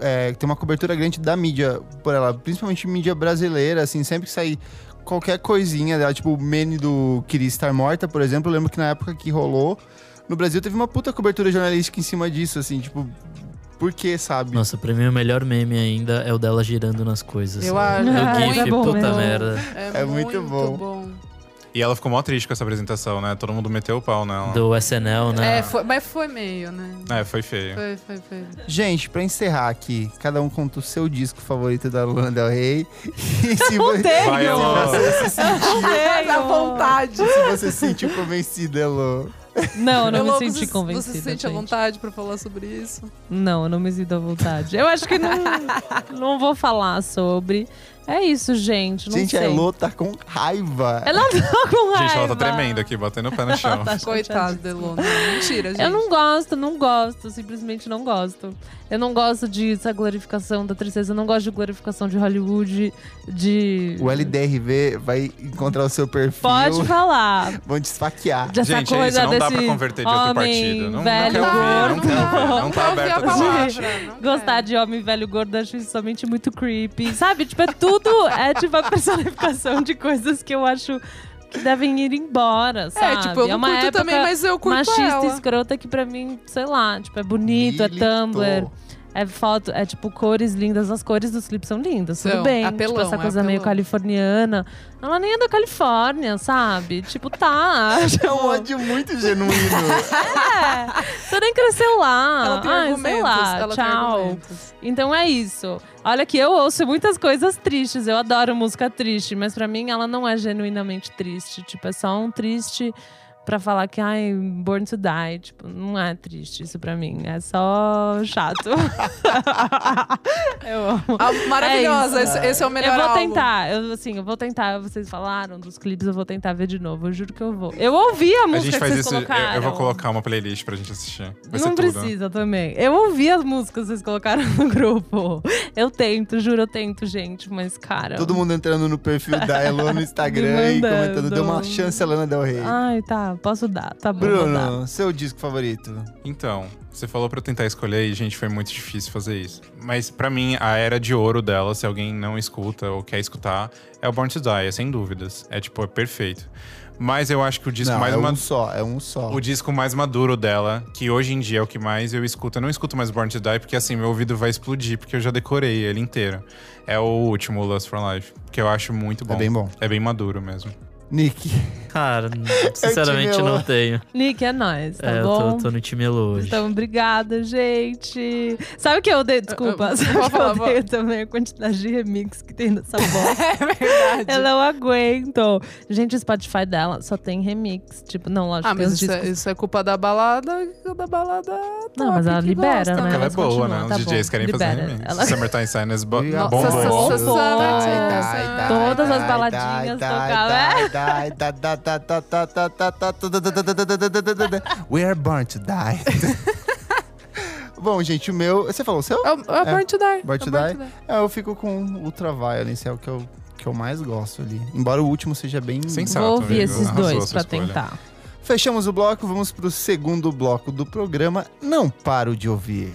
é, tem uma cobertura grande da mídia por ela, principalmente mídia brasileira, assim, sempre que sair qualquer coisinha dela, tipo o meme do Queria Estar Morta, por exemplo, eu lembro que na época que rolou, no Brasil teve uma puta cobertura jornalística em cima disso, assim, tipo, por que, sabe? Nossa, pra mim o melhor meme ainda é o dela girando nas coisas. Eu acho. No Ah, GIF, é bom puta mesmo. merda. É, É muito muito, bom. bom. E ela ficou mó triste com essa apresentação, né? Todo mundo meteu o pau nela. Do SNL, né? É, foi- mas foi meio, né? É, foi feio. Foi, foi, foi. Gente, pra encerrar aqui, cada um conta o seu disco favorito da Lana Del Rey. (laughs) E se, vo- tenho! Vai, Elô. você se sentiu, Mas à vontade. se você se sentiu convencida, Elô. Não, eu não Elô, me senti você, convencida. Você se sente à gente. vontade pra falar sobre isso? Não, eu não me sinto à vontade. Eu acho que não, (laughs) não vou falar sobre. É isso, gente. Não Gente, sei. a Elô tá com raiva. Ela tá com raiva. Gente, ela tá tremendo aqui, batendo o pé no chão. Tá Coitado da Elô. Não, Mentira, gente. Eu não gosto, não gosto, simplesmente não gosto. Eu não gosto dessa glorificação da tristeza, eu não gosto de glorificação de Hollywood, de. O LDRV vai encontrar o seu perfil. Pode falar. (laughs) Vão te esfaquear. Dessa Gente, é isso, não dá pra converter de outro partido. Não, não velho não gordo. ouvir. Não tá Qual que é aberto a palavra? Não Gostar de homem velho gordo acho isso somente muito creepy. Sabe? Tipo, é tudo. É tipo a personificação de coisas que eu acho que devem ir embora, sabe? É, tipo, eu é não uma curto época também, mas eu curto machista ela. escrota que pra mim, sei lá, tipo, é bonito, Militou. é Tumblr. É foto, é tipo cores lindas, as cores dos clipes são lindas, tudo bem. apelão, tipo, essa é coisa meio apelão. californiana. Ela nem é da Califórnia, sabe? Tipo, tá. (laughs) É um ódio muito genuíno. (laughs) É, você nem cresceu lá. Ela tem Ai, argumentos. sei lá, ela tchau. Então é isso. Olha que eu ouço muitas coisas tristes. Eu adoro música triste, mas pra mim ela não é genuinamente triste. Tipo, é só um triste pra falar que, ai, Born to Die, tipo, não é triste isso pra mim. É só chato. (laughs) eu amo. Ah, maravilhosa, É esse, esse é o melhor eu vou álbum. tentar, eu, assim, eu vou tentar. Vocês falaram dos clipes, eu vou tentar ver de novo. Eu juro que eu vou. Eu ouvi a A música gente que faz vocês isso. Eu, colocaram. eu vou colocar uma playlist pra gente assistir. Vai ser Não tudo. precisa também. Eu ouvi as músicas que vocês colocaram no (laughs) grupo. Eu tento, juro, eu tento, gente. Mas, cara. Todo mundo entrando no perfil da Elo no (laughs) Instagram e comentando. Deu uma chance a Lana Del Rey. Ai, tá. Posso dar. Tá bom. vou dar. Bruno, seu disco favorito? Então, você falou pra eu tentar escolher e, gente, foi muito difícil fazer isso. Mas pra mim, a era de ouro dela, se alguém não escuta ou quer escutar, é o Born to Die, é sem dúvidas. É tipo, é perfeito. Mas eu acho que o disco Não, mais é um só, é um só. o disco mais maduro dela, que hoje em dia é o que mais eu escuto. Eu não escuto mais Born to Die, porque assim, meu ouvido vai explodir, porque eu já decorei ele inteiro. É o último, Lust for Life, que eu acho muito bom. É bem bom. É bem maduro mesmo. Nick. Cara, (laughs) sinceramente time não tenho. Nick, é nóis, tá é, eu bom? tô, tô no time Elo hoje. Então, obrigada, gente. Sabe o que eu odeio? Desculpa. Eu- eu- Sabe o que eu vou- odeio também? A quantidade de remix que tem nessa (laughs) bosta. É verdade. eu não aguento. Gente, o Spotify dela só tem remix. Tipo, não, lógico Ah, mas isso é, discos. isso é culpa da balada, da balada Não, top mas ela libera, gosta, né? Porque ela é boa, continua, né? Os tá DJs bom, querem libera. fazer remix. Ela- Summertime Baladinhas We are born to die. Bom, gente, o meu. Você falou o seu? É, o- é Born to Die. Born to é Die? É, eu fico com Ultraviolence, é o que eu, que eu mais gosto ali. Embora o último seja bem. Sensato. Vou ouvir amigo. esses dois pra escolha. tentar. Fechamos o bloco, vamos pro segundo bloco do programa. Não paro de ouvir.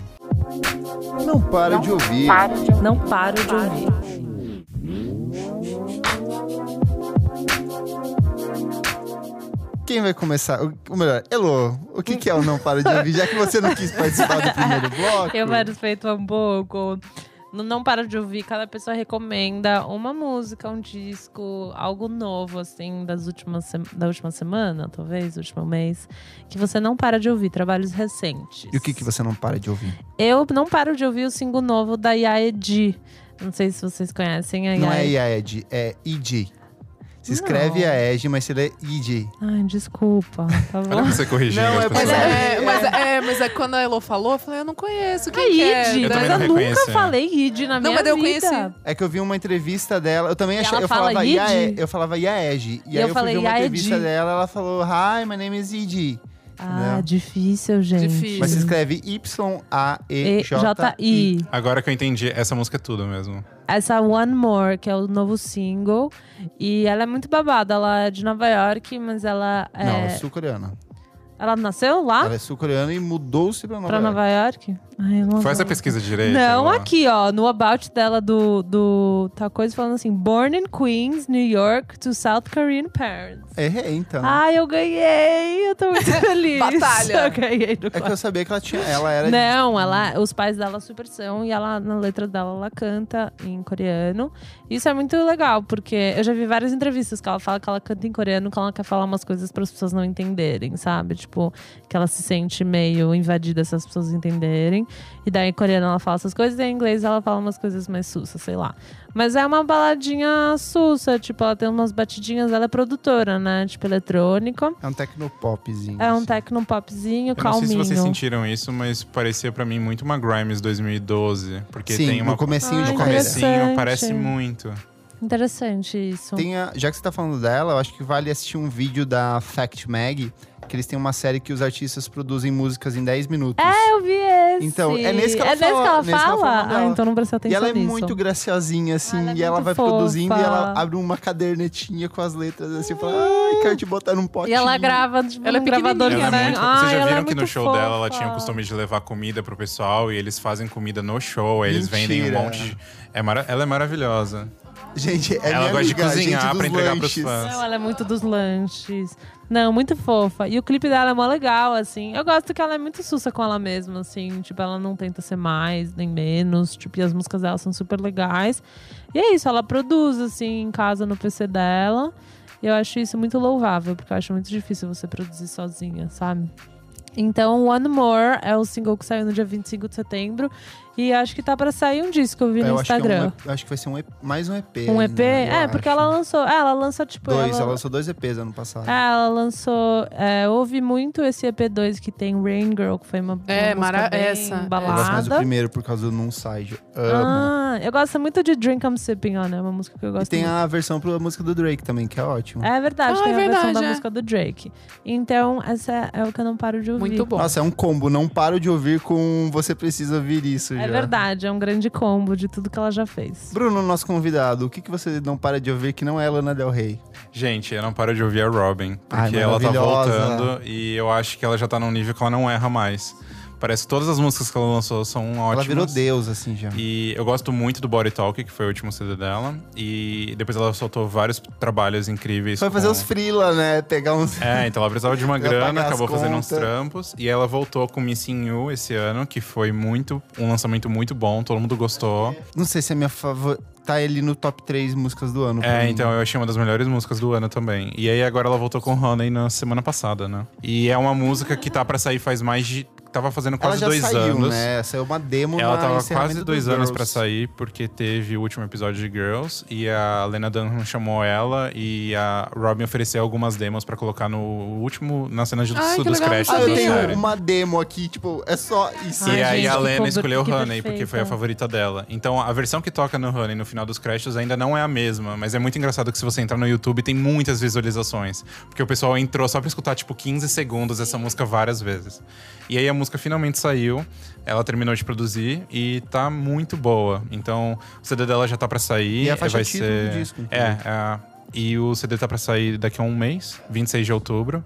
Não paro de ouvir. Não paro de ouvir. Quem vai começar? O- Ou melhor, Elo, o que, que é o Não Paro de Ouvir? Já que você não quis participar do primeiro bloco. Eu respeito um pouco. Não, não para de ouvir. Cada pessoa recomenda uma música, um disco, algo novo, assim, das últimas da última semana, talvez, último mês, que você não para de ouvir, trabalhos recentes. E o que, que você não para de ouvir? Eu não paro de ouvir o single novo da Yaedi. Não sei se vocês conhecem a Não é Yaedi. É ID. Se escreve Não. IAED, mas se lê ID. Ai, desculpa, tá Olha bom? você corrigindo Não, as é Mas é, mas, é, mas é quando a Elo falou, eu falei, eu não conheço. A Quem que é? Id, Eu mas eu não nunca reconheci. falei Id na Não, minha mas vida. eu conheci. É que eu vi uma entrevista dela, eu também achei, eu fala falava ID? IAE, eu falava IAEG. E, E aí eu eu, falei fui ver uma entrevista dela, ela falou, Hi, my name is ID. Ah, Não. difícil, gente. Difícil. Mas se escreve E Y-A-E-J-I. J-I. Agora que eu entendi, essa música é tudo mesmo. Essa One More, que é o novo single. E ela é muito babada. Ela é de Nova York, mas ela é. Não, ela é sul-coreana. Ela nasceu lá? Ela é sul-coreana e mudou-se pra Nova pra York. Nova York? Ai, eu não Faz a pesquisa direito. Não, Ela- aqui, ó, no about dela do, do tá coisa falando assim: Born in Queens, New York, to South Korean parents. Errei, então. Ai, eu ganhei! Eu tô muito (laughs) feliz. Batalha. Eu ganhei do é que eu sabia que ela tinha. Ela era. Não, ela, os pais dela super são e ela na letra dela ela canta em coreano. Isso é muito legal, porque eu já vi várias entrevistas que ela fala que ela canta em coreano, que ela quer falar umas coisas para as pessoas não entenderem, sabe? Tipo, que ela se sente meio invadida se as pessoas entenderem. E daí em coreano ela fala essas coisas e em inglês ela fala umas coisas mais sussas, sei lá. Mas é uma baladinha sussa, tipo, ela tem umas batidinhas, ela é produtora, né? Tipo, eletrônica. É um tecnopopzinho. É um assim. tecnopopzinho, Eu não sei calminho. se vocês sentiram isso, mas parecia pra mim muito uma Grimes 2012. Porque Sim, tem uma. no comecinho Ai, de comecinho parece muito. Interessante isso. Tem a- já que você tá falando dela, eu acho que vale assistir um vídeo da Fact Mag, que eles têm uma série que os artistas produzem músicas em 10 minutos. É, eu vi esse. Então, é nesse que ela é nesse fala- que ela nesse que ela fala? fala dela. ah, então não prestei E atenção ela é nisso. muito graciosinha, assim, Ela é e ela vai produzindo e ela fofa. abre uma cadernetinha com as letras assim, fala, ai, quero te botar num potinho. E ela grava tipo, Ela é Ela é né? muito- Ai, Vocês já ela viram é que no show dela ela fofa. tinha o costume de levar comida pro pessoal e eles fazem comida no show, aí eles vendem um monte de. É mara- Ela é maravilhosa. Gente, é ela minha gosta de amiga, cozinhar gente dos pra entregar pros lanches. fãs. Não, ela é muito dos lanches. Não, muito fofa. E o clipe dela é mó legal, assim. Eu gosto que ela é muito sussa com ela mesma, assim. Tipo, ela não tenta ser mais nem menos. Tipo, e as músicas dela são super legais. E é isso, ela produz, assim, em casa no PC dela. E eu acho isso muito louvável, porque eu acho muito difícil você produzir sozinha, sabe? Então, One More é o single que saiu no dia 25 de setembro. E acho que tá pra sair um disco, eu vi no eu acho que, é Instagram. um, acho que vai ser um EP, mais um EP. Um EP? eu É, porque acho. ela lançou. É, ela lançou, tipo. Dois, ela, ela lançou dois EPs ano passado. É, ela lançou. É, ouvi muito esse EP2 que tem Rain Girl, que foi uma, É, uma música mara- bem essa, eu gosto mais do balada. primeiro por causa do Num Side. Ah, eu gosto muito de Drink I'm Sipping On, é uma música que eu e gosto tem muito. a versão pra música do Drake também, que é ótimo. É verdade, Ah, tem é a versão verdade, da é. música do Drake. Então, essa é o que eu não paro de ouvir. Muito bom. Nossa, é um combo. Não paro de ouvir com Você Precisa Ouvir Isso. É verdade, é um grande combo de tudo que ela já fez. Bruno, nosso convidado, o que, que você não para de ouvir que não é Lana Del Rey? Gente, eu não paro de ouvir a Robin. Ai, Porque ela tá voltando e eu acho que ela já tá num nível que ela não erra mais. Parece que todas as músicas que ela lançou são ótimas. Ela virou Deus, assim, já. E eu gosto muito do Body Talk, que foi o último CD dela. E depois ela soltou vários trabalhos incríveis. Foi fazer com- os freela, né? Pegar uns... É, então ela precisava de uma (laughs) grana, acabou fazendo uns trampos. E ela voltou com Missing You esse ano, que foi muito um lançamento muito bom, todo mundo gostou. Não sei se é minha favor... Tá ele no top 3 músicas do ano. É, mim. então eu achei uma das melhores músicas do ano também. E aí agora ela voltou com Honey na semana passada, né? E é uma música que tá pra sair faz mais de. Tava fazendo Ela quase já dois saiu, anos. né? Saiu uma demo Ela na tava quase do dois anos pra Girls. sair, porque teve o último episódio de Girls e a Lena Dunham chamou ela e a Robin ofereceu algumas demos pra colocar no último, na cena de, Ai, dos créditos Ah, eu da tenho série. uma demo aqui, tipo, é só isso. Ai, e aí gente, a Lena escolheu que Honey, porque foi a favorita dela. Então a versão que toca no Honey no final dos créditos ainda não é a mesma, mas é muito engraçado que se você entrar no YouTube tem muitas visualizações. Porque o pessoal entrou só pra escutar, tipo, 15 segundos essa música várias vezes. E aí a música finalmente saiu, ela terminou de produzir e tá muito boa. Então o CD dela já tá pra sair. E é a faixa vai ser... do disco, É, é. E o CD tá pra sair daqui a um mês, 26 de outubro.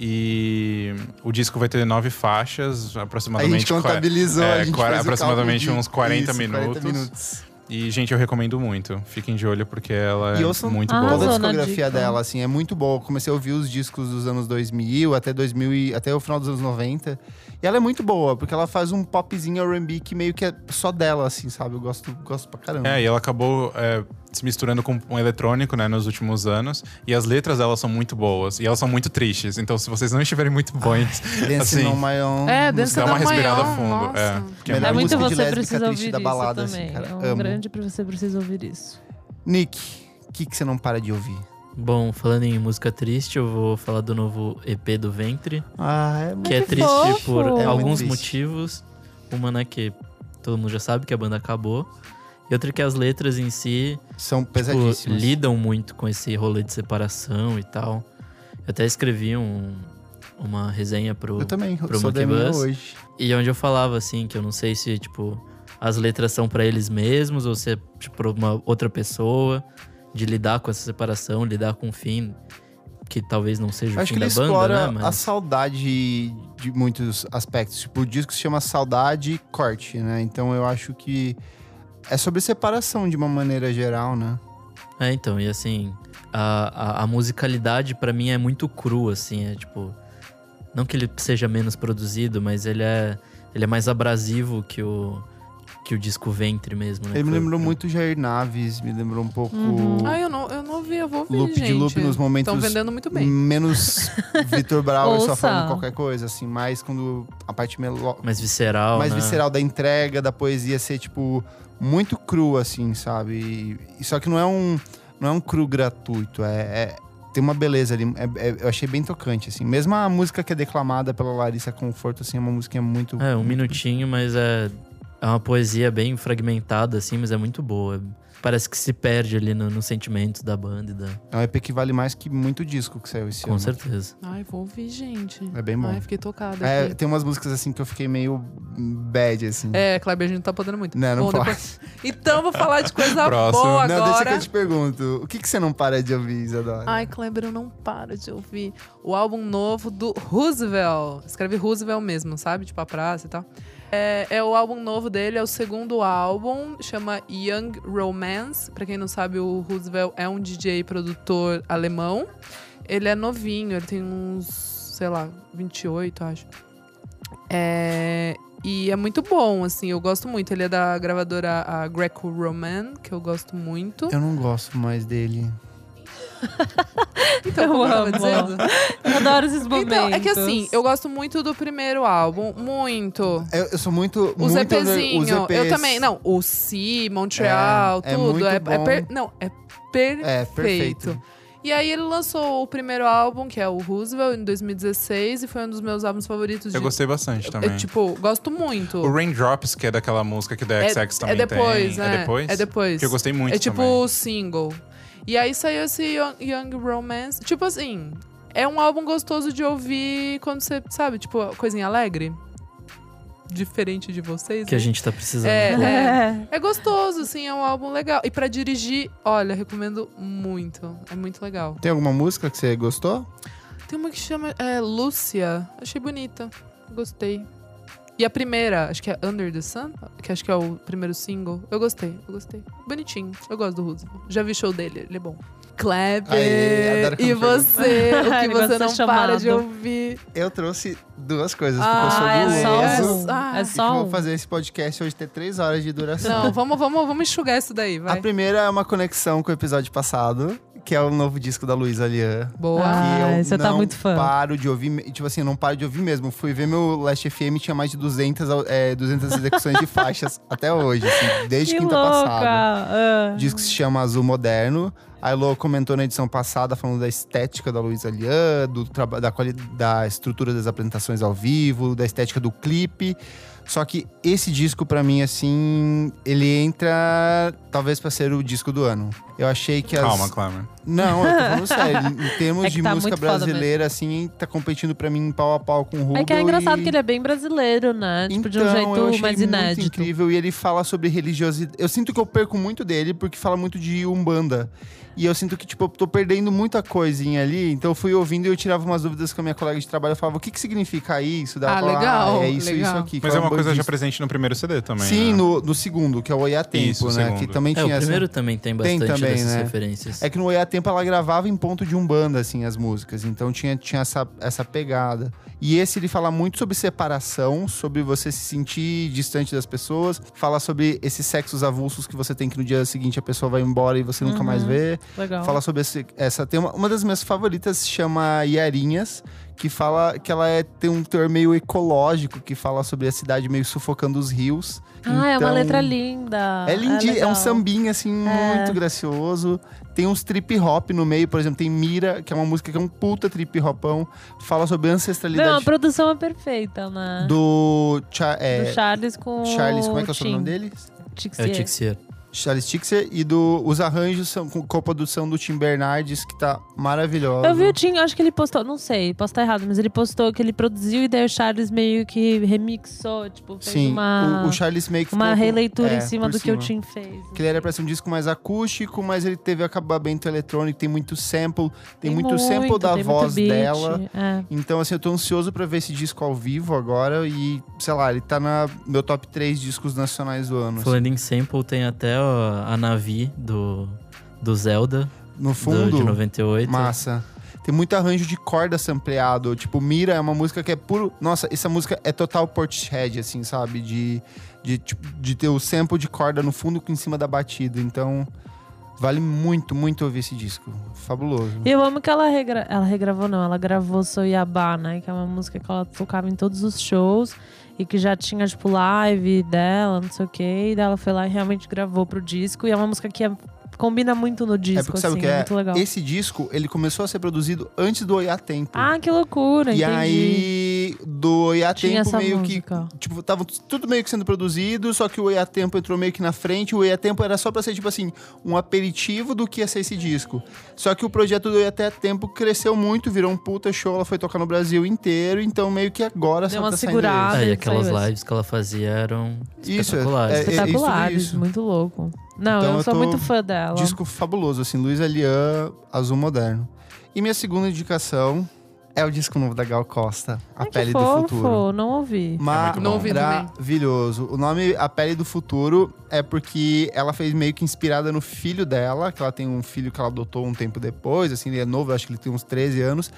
E o disco vai ter nove faixas, A aproximadamente. gente contabilizou, é, a gente o aproximadamente uns 40 isso, minutos. minutos. E, gente, eu recomendo muito. Fiquem de olho porque ela E é muito Ah, boa. Toda a discografia dica. dela, assim, é muito boa. Eu comecei a ouvir os discos dos anos 2000 até 2000 e, até o final dos anos 90. E ela é muito boa, porque ela faz um popzinho R&B que meio que é só dela, assim, sabe? Eu gosto, gosto pra caramba. É, e ela acabou é, se misturando com um eletrônico, né, nos últimos anos. E as letras dela são muito boas. E elas são muito tristes. Então, se vocês não estiverem muito bons, (laughs) Dancing assim, on My Own. É, dá uma respirada Manhã, fundo, nossa. é. Porque Melhor É muito música de você lésbica precisa triste ouvir da isso balada, assim, também. cara. é um Amo. grande pra você precisa ouvir isso. Nick, o que, que você não para de ouvir? Bom, falando em música triste, eu vou falar do novo EP do Ventre, Ah, é que é triste fofo! por É muito alguns triste. motivos. Uma, né, que todo mundo já sabe que a banda acabou. E outra que as letras em si São tipo, pesadíssimas. lidam muito com esse rolê de separação e tal. Eu até escrevi um- uma resenha pro, Eu também, pro sou Bus. hoje. E onde eu falava, assim, que eu não sei se, tipo, as letras são pra eles mesmos ou se é, tipo, pra uma outra pessoa, de lidar com essa separação, lidar com o fim, que talvez não seja o Acho fim que ele da banda, explora né? a Mas... saudade de muitos aspectos. Tipo, o disco se chama Saudade e Corte, né? Então eu acho que é sobre separação de uma maneira geral, né? É, então, e assim, a, a, a musicalidade pra mim é muito crua, assim, é tipo. Não que ele seja menos produzido, mas ele é, ele é mais abrasivo que o, que o disco Ventre mesmo, né? Ele me Foi- lembrou muito Jair Naves, me lembrou um pouco. Uhum. Ai, eu não, eu não ouvi, eu vou ouvir, Loop de gente. loop nos momentos Estão vendendo muito bem. Menos (laughs) Vitor Brauer só falando qualquer coisa, assim, mais quando a parte melo... Mais visceral, mais né? visceral da entrega, da poesia ser, tipo, muito cru, assim, sabe? E, e só que não é um, não é um cru gratuito, é, é- tem uma beleza ali, é- é- eu achei bem tocante, assim. Mesmo a música que é declamada pela Larissa Conforto, assim, é uma música muito... É, um minutinho, mas é, é uma poesia bem fragmentada, assim, mas é muito boa. Parece que se perde ali no, no sentimento da banda e da. É um EP que vale mais que muito disco que saiu esse Com ano. certeza. Ai, vou ouvir, gente. É bem bom. Ai, fiquei tocada É, aqui. tem umas músicas, assim, que eu fiquei meio bad, assim. É, Kleber, a gente não tá podendo muito. Não, não Bom, pode. depois- Então, vou falar de coisa (laughs) Próximo. boa Não, agora. deixa que eu te pergunto. O que, que você não para de ouvir, Isadora? Ai, Kleber, eu não paro de ouvir o álbum novo do Roosevelt. Escreve Roosevelt mesmo, sabe? Tipo a praça e tal. É, é o álbum novo dele, é o segundo álbum, chama Young Romance. Pra quem não sabe, o Roosevelt é um DJ produtor alemão. Ele é novinho, ele tem uns, sei lá, 28, acho. É, e é muito bom, assim, eu gosto muito. Ele é da gravadora Greco Roman, que eu gosto muito. Eu não gosto mais dele. (laughs) Então, Eu como eu tava amo. dizendo. Eu adoro esses momentos. Então, é que assim, eu gosto muito do primeiro álbum, muito. Eu, eu sou muito. Os muito EPzinhos. os Eu EPs. também. Não, o Si, Montreal, É, é tudo. muito É, é bom. per- não, é perfeito. É, perfeito. E aí ele lançou o primeiro álbum, que é o Roosevelt, em 2016, e foi um dos meus álbuns favoritos. Eu de- gostei bastante também. É, tipo, gosto muito. O Raindrops, que é daquela música que o The XX também é depois, tem. né? É depois? É depois. Que eu gostei muito É tipo também. o single. E aí saiu esse Young, Young Romance. Tipo assim, é um álbum gostoso de ouvir quando você, sabe, tipo, coisinha alegre. Diferente de vocês. Que a né? gente tá precisando. É. (laughs) É. É gostoso, assim, é um álbum legal. E pra dirigir, olha, recomendo muito. É muito legal. Tem alguma música que você gostou? Tem uma que chama é, Lúcia. Achei bonita. Gostei. E a primeira, acho que é Under the Sun, que acho que é o primeiro single. Eu gostei, eu gostei. Bonitinho. Eu gosto do Roosevelt. Já vi show dele, ele é bom. Kleber, Aê, e você, (laughs) o que você de não ser para de chamado. ouvir. Eu trouxe duas coisas, porque eu Ah, sou é do só um. Ah, É E que só vou um. fazer esse podcast hoje ter três horas de duração. Não, vamos, vamos, vamos enxugar isso daí, A vai. primeira é uma conexão com o episódio passado, que é o novo disco da Luísa Lian. Boa. Ah, você tá muito fã. paro de ouvir, tipo assim, eu não paro de ouvir mesmo. Fui ver meu Last FM, tinha mais de 200, au- é, 200 execuções de faixas (laughs) até hoje, assim, desde Que quinta louca! passada. Ah. O disco se chama Azul Moderno. A Elo comentou na edição passada falando da estética da Luísa Lian, do da, da estrutura das apresentações ao vivo, da estética do clipe. Só que esse disco, pra mim, assim, ele entra talvez pra ser o disco do ano. Eu achei que as. Calma, Clamor. Não, eu tô falando (laughs) sério. Em termos É de tá música muito brasileira, assim, tá competindo pra mim pau a pau com o Rubel. É que é engraçado e... que ele é bem brasileiro, né? Tipo, de um Então, eu jeito achei mais muito inédito. incrível. E ele fala sobre religiosidade. Eu sinto que eu perco muito dele, porque fala muito de Umbanda. E eu sinto que, tipo, eu tô perdendo muita coisinha ali. Então eu fui ouvindo e eu tirava umas dúvidas com a minha colega de trabalho. Eu falava, o que, que significa isso? Daí ela Ah, falava, legal, é isso, legal. isso aqui. Mas é uma coisa já bandista. presente no primeiro CD também. Sim, né? no, no segundo, que é o Oi a Tempo, Isso, o né? segundo. Que também É, o tinha essa- primeiro também tem Tem bastante também, dessas né? referências. É que no Oi a Tempo ela gravava em ponto de umbanda, assim, as músicas. Então tinha, tinha essa, essa pegada. E esse ele fala muito sobre separação, sobre você se sentir distante das pessoas. Fala sobre esses sexos avulsos que você tem que no dia seguinte a pessoa vai embora e você nunca mais vê. Legal. Fala sobre esse- essa. Tem uma, uma das minhas favoritas se chama Iarinhas, que fala que ela é, tem um teor meio ecológico, que fala sobre a cidade meio sufocando os rios. Ah, é uma Então, letra linda. é lindinho, é, legal. um sambinha, assim, É. muito gracioso. Tem uns trip hop no meio, por exemplo, tem Mira, que é uma música que é um puta trip hopão. Fala sobre Não, a ancestralidade produção é perfeita, né? do, Cha- é, Do Charles com Charles, como é que é o sobrenome dele? É o Tixier. Charles Tixer. E do, os arranjos são com coprodução do Tim Bernardes, que tá maravilhosa. Eu vi o Tim, acho que ele postou, não sei, posso estar errado, mas ele postou que ele produziu e daí o Charles meio que remixou, tipo, fez Sim, uma, o, o Charles meio que uma com- releitura é, em cima do que o cima. Tim fez. Que ele era pra ser um disco mais acústico, mas ele teve acabamento eletrônico, tem muito sample, tem, muito, sample da tem muito voz beat, dela. É. Então, assim, eu tô ansioso pra ver esse disco ao vivo agora e, sei lá, ele tá na meu top 3 discos nacionais do ano. assim. Falando em sample, tem até ó, a Navi do, do Zelda, No do, fundo, de 98. massa. Tem muito arranjo de corda sampleado. Tipo, Mira é uma música que é puro. Nossa, essa música é total Portishead, assim, sabe? De, de, tipo, de ter o sample de corda no fundo em cima da batida. Então, vale muito, muito ouvir esse disco. Fabuloso. E eu amo que ela, regra... ela regravou, não, ela gravou Soiabá, né? Que é uma música que ela tocava em todos os shows e que já tinha, tipo, live dela, não sei o quê. E daí ela foi lá e realmente gravou pro disco. E é uma música que é- combina muito no disco, é porque sabe assim, o que é é? muito legal. Esse disco, ele começou a ser produzido antes do Oiá Tempo. Ah, que loucura, e entendi. aí, do Oiá Tinha Tempo essa meio música. que. Tipo, tava tudo meio que sendo produzido, só que o Oiá Tempo entrou meio que na frente. O Oiá Tempo era só pra ser, tipo assim, um aperitivo do que ia ser esse disco. Só que o projeto do Oiá Tempo cresceu muito, virou um puta show. Ela foi tocar no Brasil inteiro, então meio que agora Deu só uma tá segurada. esse. Ah, e aquelas lives que ela fazia eram Isso, é- espetaculares. é- Espetaculares, isso. muito louco. Não, Então eu eu sou muito fã dela. Disco fabuloso, assim, Luiz Alian, Azul Moderno. E minha segunda indicação é o disco novo da Gal Costa, A Ai, que Pele do fofo, Futuro. não ouvi. também. Maravilhoso. O nome A Pele do Futuro é porque ela fez meio que inspirada no filho dela, que ela tem um filho que ela adotou um tempo depois, assim, ele é novo, eu acho que ele tem uns 13 anos.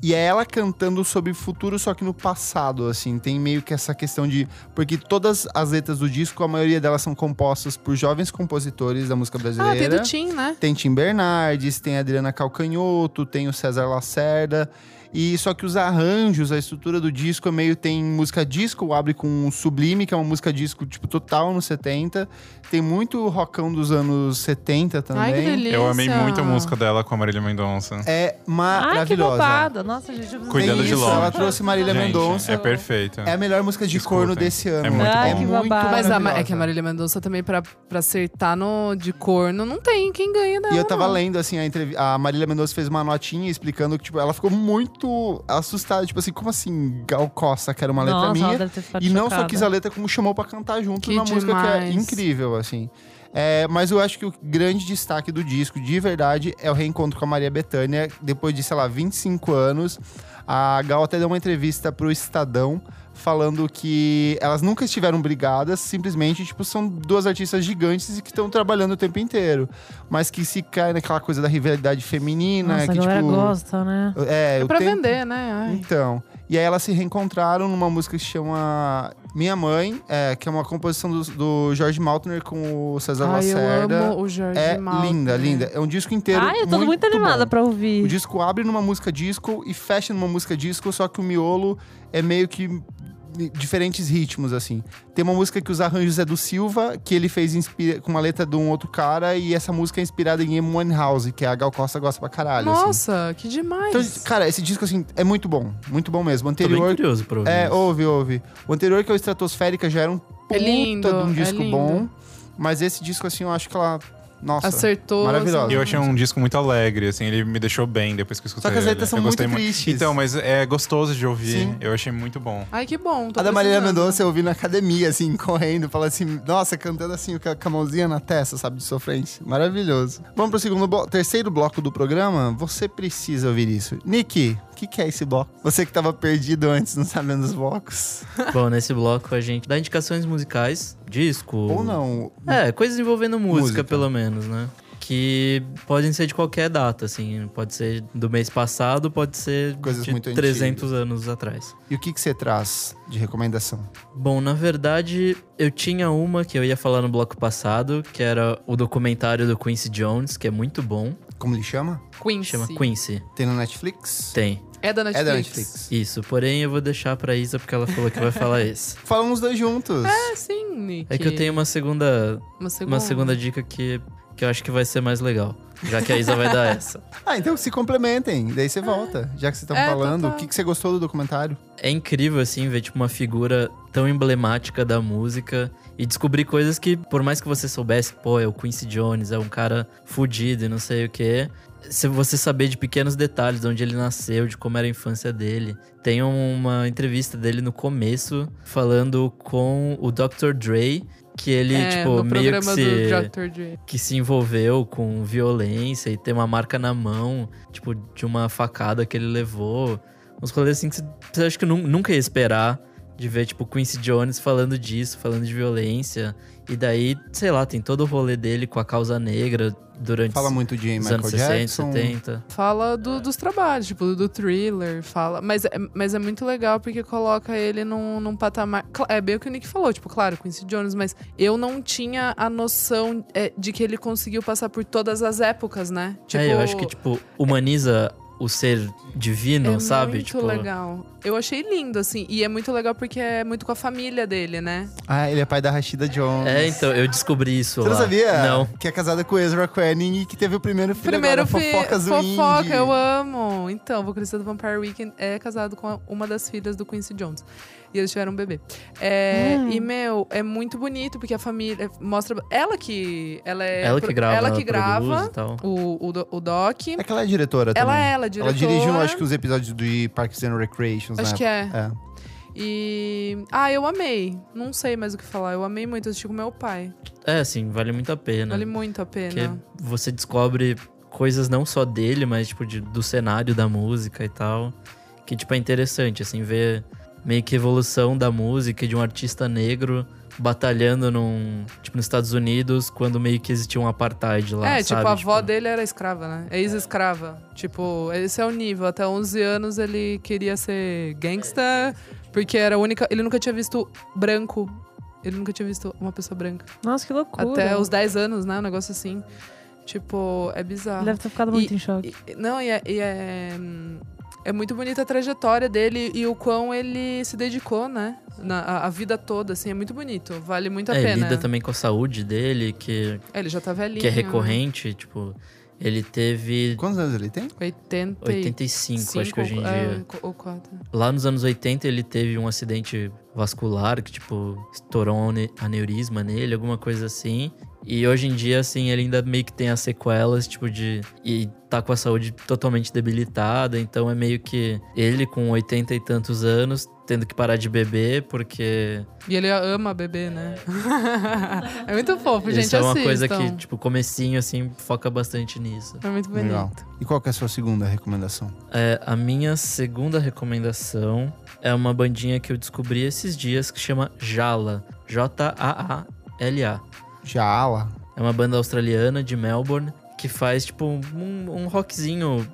E é ela cantando sobre o futuro, só que no passado, assim. Tem meio que essa questão de. Porque todas as letras do disco, a maioria delas são compostas por jovens compositores da música Ah, brasileira. tem do Tim, né? Tem Tim Bernardes, tem a Adriana Calcanhoto, tem o César Lacerda. E só que os arranjos, a estrutura do disco é meio tem música disco, abre com um Sublime, que é uma música disco tipo total nos 70. Tem muito rockão dos anos 70 também. Ai, que delícia. Eu amei muito a música dela com a Marília Mendonça. É Ai, que maravilhosa. bobada. Nossa, gente, eu Cuidando Tem de isso, longe. ela trouxe Marília Gente, Mendonça. É perfeita. É a melhor música de Escutem. corno desse ano. É muito Ai, bom. que babado. Mas a, é maravilhosa. que a Marília Mendonça também, pra, pra acertar no, de corno, não tem quem ganha dela. E eu tava não. lendo, assim, a, entrev... a Marília Mendonça fez uma notinha explicando que, tipo, ela ficou muito assustada. Tipo assim, como assim, Gal Costa, que era uma letra Nossa, minha. E não só chocada. quis a letra, como chamou pra cantar junto Que na música, que é incrível, assim. É, mas eu acho que o grande destaque do disco, de verdade, é o reencontro com a Maria Bethânia. Depois de, sei lá, 25 anos. A Gal até deu uma entrevista pro Estadão falando que elas nunca estiveram brigadas, simplesmente, tipo, são duas artistas gigantes e que estão trabalhando o tempo inteiro. Mas que se cai naquela coisa da rivalidade feminina, Nossa, a que, galera tipo. gosta, né? É, É pra tempo- vender, né? Ai. então. E aí elas se reencontraram numa música que se chama Minha Mãe, é, que é uma composição do, do Jorge Maltner com o César Ai, eu Lacerda. amo o Jorge É Maltner. linda, linda. É um disco inteiro. Ai, eu tô muito, muito animada bom. pra O ouvir. disco abre numa música disco e fecha numa música disco, só que o miolo é meio que diferentes ritmos, assim. Tem uma música que os arranjos é do Silva, que ele fez inspira- com uma letra de um outro cara, e essa música é inspirada em Amy Winehouse, que a Gal Costa gosta pra caralho, assim. Nossa, que demais. Então, cara, esse disco, assim, é muito bom. Muito bom mesmo. O Tô bem anterior... curioso pra ouvir É, ouve, ouve. O anterior, que é o Estratosférica, já era um puta É lindo, de um é disco lindo. bom. Mas esse disco, assim, eu acho que ela... Nossa. Acertou. maravilhosa. E eu achei um disco muito alegre, assim, ele me deixou bem depois que eu escutei Só que as letras são Eu muito tristes. Então, mas é gostoso de ouvir. Sim. Eu achei muito bom. Ai, que bom. tô A da Marília. Mendonça eu ouvi na academia, assim, (laughs) correndo, falando assim, nossa, cantando assim, com a, com a mãozinha na testa, sabe, de sofrência. Maravilhoso. Vamos pro segundo bloco, terceiro bloco do programa. Você precisa ouvir isso. Nick, o que, que é esse bloco? Você que tava perdido antes, não sabendo os blocos. Bom, nesse bloco a gente dá indicações musicais, disco. Ou não. É, coisas envolvendo música, Música. pelo menos, né? Que podem ser de qualquer data, assim. Pode ser do mês passado, pode ser Coisas de muito 300 anos atrás. E o que, que você traz de recomendação? Bom, na verdade, eu tinha uma que eu ia falar no bloco passado, que era o documentário do Quincy Jones, que é muito bom. Como ele chama? Quincy. Chama Quincy. Tem no Netflix? Tem. É da É Netflix. da Netflix. Isso, porém eu vou deixar pra Isa porque ela falou que vai falar esse. (laughs) Falamos os dois juntos. É, sim, Nick. É que eu tenho uma segunda, uma segunda. uma segunda dica que, que eu acho que vai ser mais legal. Já que a Isa vai dar (laughs) essa. Ah, então se complementem. Daí você volta. Já que vocês estão É, falando, total. o que, que você gostou do documentário? É incrível, assim, ver, tipo, uma figura tão emblemática da música e descobrir coisas que, por mais que você soubesse, pô, é o Quincy Jones, é um cara fudido e não sei o quê. Se você saber de pequenos detalhes, de onde ele nasceu, de como era a infância dele. Tem uma entrevista dele no começo falando com o Dr. Dre, que ele, é, tipo, meio que se do Dr. Dre. que se envolveu com violência e tem uma marca na mão, tipo, de uma facada que ele levou. Uns rolês assim que você, você acha que nu- nunca ia esperar de ver, tipo, Quincy Jones falando disso, falando de violência. E daí, sei lá, tem todo o rolê dele com a causa negra durante Fala muito de os Michael anos 60, Jackson. 70. Fala do- dos trabalhos, tipo, do thriller, fala. Mas, é- mas é muito legal porque coloca ele num, num patamar. É bem o que o Nick falou, tipo, claro, Quincy Jones, mas eu não tinha a noção é, de que ele conseguiu passar por todas as épocas, né? Tipo, é, eu acho que, tipo, humaniza o ser divino, é sabe? muito tipo, legal. Eu achei lindo, assim. E é muito legal porque é muito com a família dele, né? Ah, ele é pai da Rashida Jones. É, então, eu descobri isso Você não lá. sabia? Não. Que é casada com Ezra Koenig e que teve o primeiro filho Primeiro agora, fi- fofocas do fofoca, eu amo. Então, o vocalista do Vampire Weekend é casado com uma das filhas do Quincy Jones. E eles tiveram um bebê. É, Hum. E, meu, é muito bonito, porque a família mostra. Ela que. Ela, é Ela que grava, Ela que grava o, o, do- o doc. É que ela é diretora Ela também. é, ela é diretora. Ela dirigiu, acho que, os episódios de Parks and Recreations, Acho né? que é. É. E. Ah, eu amei. Não sei mais o que falar. Eu amei muito. Eu assisti com meu pai. É, assim, vale muito a pena. Vale muito a Porque pena. você descobre coisas não só dele, mas tipo de- do cenário da música e tal. Que tipo é interessante, assim, ver meio que evolução da música e de um artista negro batalhando num, tipo, nos Estados Unidos, quando meio que existia um apartheid lá, É, sabe? tipo, a avó dele era escrava, né? Ex-escrava. Tipo, esse é o nível. Até 11 anos ele queria ser gangsta, porque era a única. Ele nunca tinha visto branco. Ele nunca tinha visto uma pessoa branca. Nossa, que loucura. Até os 10 anos, né? Um negócio assim. Tipo, é bizarro. Deve ter ficado muito em choque. E- não, e é, e é, hum, é muito bonita a trajetória dele e o quão ele se dedicou, né? Na, a, a vida toda, assim, é muito bonito. Vale muito a É, pena. lida também com a saúde dele, que, É, ele já tá velhinho. que é recorrente, tipo, ele teve Quantos anos ele tem? 80 e 85, acho que hoje em é, dia. Ou 4. Lá nos anos 80 ele teve um acidente vascular que, tipo, estourou um ane- aneurisma nele, alguma coisa assim. E hoje em dia, assim, ele ainda meio que tem as sequelas, tipo, de. E tá com a saúde totalmente debilitada. Então é meio que ele com 80 e tantos anos, tendo que parar de beber, porque. E ele ama beber, né? (laughs) é muito fofo, gente. Isso é uma assistam. coisa que, tipo, comecinho, assim, foca bastante nisso. É muito bonito. Legal. E qual que é a sua segunda recomendação? É, a minha segunda recomendação é uma bandinha que eu descobri esses dias que chama Jala. J-A-A-L-A. Jaala. É uma banda australiana de Melbourne que faz, tipo, um, um rockzinho,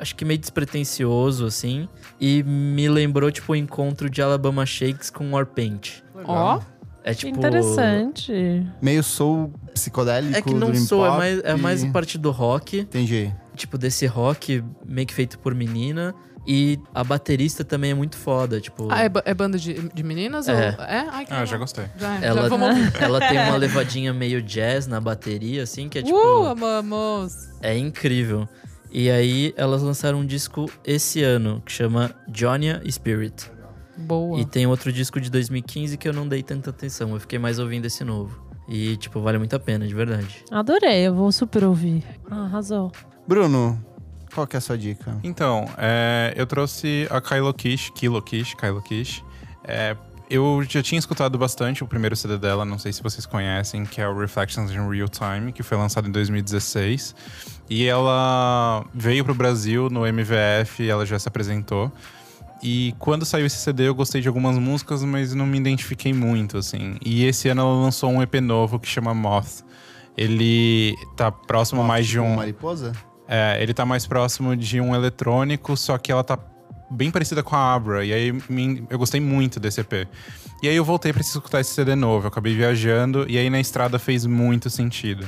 acho que meio despretensioso, assim. E me lembrou, tipo, o encontro de Alabama Shakes com Warpaint. Ó, É tipo. Interessante. Meio soul psicodélico. É que não dream sou, é pop mais, é mais e- parte do rock. Entendi. tipo, desse rock meio que feito por menina. E a baterista também é muito foda, tipo... ah, é, é banda de, de meninas? É. Ou... é? Ai, que Ah, já gostei. Já, é. ela, já (laughs) ela tem uma levadinha meio jazz na bateria, assim, que é tipo... Uh, amamos. É incrível. E aí, elas lançaram um disco esse ano, que chama Jonia Spirit. Boa. E tem outro disco de 2015 que eu não dei tanta atenção, eu fiquei mais ouvindo esse novo. E, tipo, vale muito a pena, de verdade. Adorei, eu vou super ouvir. Ah, arrasou. Bruno, qual que é a sua dica? Então, é, eu trouxe a Kylo Kish, Kilo Kish, Kylo Kish. É, eu já tinha escutado bastante o primeiro CD dela, não sei se vocês conhecem, que é o Reflections in Real Time, que foi lançado em 2016. E ela veio pro Brasil no MVF, ela já se apresentou. E quando saiu esse CD, eu gostei de algumas músicas, mas não me identifiquei muito, assim. E esse ano ela lançou um EP novo que chama Moth. Ele tá próximo mais de um. Mariposa? É, ele tá mais próximo de um eletrônico, só que ela tá bem parecida com a Abra. E aí me- eu gostei muito desse EP. E aí eu voltei pra escutar esse CD novo. Eu acabei viajando e aí na estrada fez muito sentido.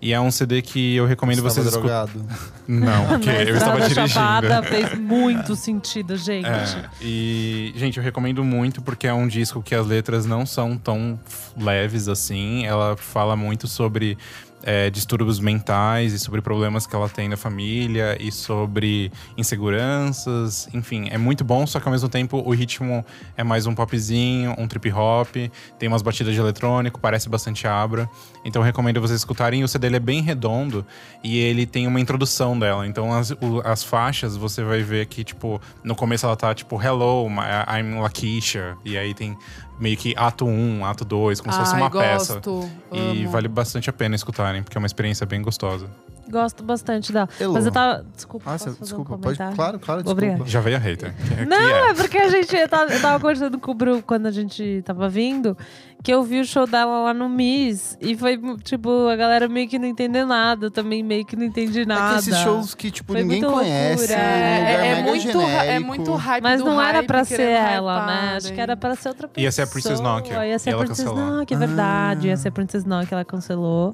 E é um CD que eu recomendo Você vocês estava escutarem. Não, (laughs) porque eu estava Estrada Chapada dirigindo. fez (laughs) muito sentido, gente. É, e, gente, eu recomendo muito porque é um disco que as letras não são tão leves assim. Ela fala muito sobre é, distúrbios mentais e sobre problemas que ela tem na família e sobre inseguranças. Enfim, é muito bom, só que ao mesmo tempo o ritmo é mais um popzinho, um trip hop, tem umas batidas de eletrônico, parece bastante Abra. Então recomendo vocês escutarem. O CD é bem redondo e ele tem uma introdução dela. Então as, o- as faixas você vai ver que, tipo, no começo ela tá tipo, Hello, I'm Lakeisha. E aí tem meio que ato 1, ato 2, como se fosse Ai, uma peça. gosto. E amo. vale bastante a pena escutarem, porque é uma experiência bem gostosa. Gosto bastante dela. Elô. Mas eu tava. Desculpa, Ah, posso você- fazer desculpa, um pode. Claro, claro, desculpa. Já veio a hater. Não, é. é porque a gente eu tava, eu tava conversando com o Bru quando a gente tava vindo, que eu vi o show dela lá no Miss e foi tipo, a galera meio que não entendeu nada, eu também meio que não entendi É nada. que esses shows que, tipo, Foi ninguém conhece. É, é mega muito, ra- é genérico. muito hype Mas do não era pra ser ela, hypar, né? Acho que era pra ser outra pessoa. Ia ser a Princess Nokia, Ia ser e a Princess. Nokia, é verdade. Ia ser a Princess Nokia, ela cancelou.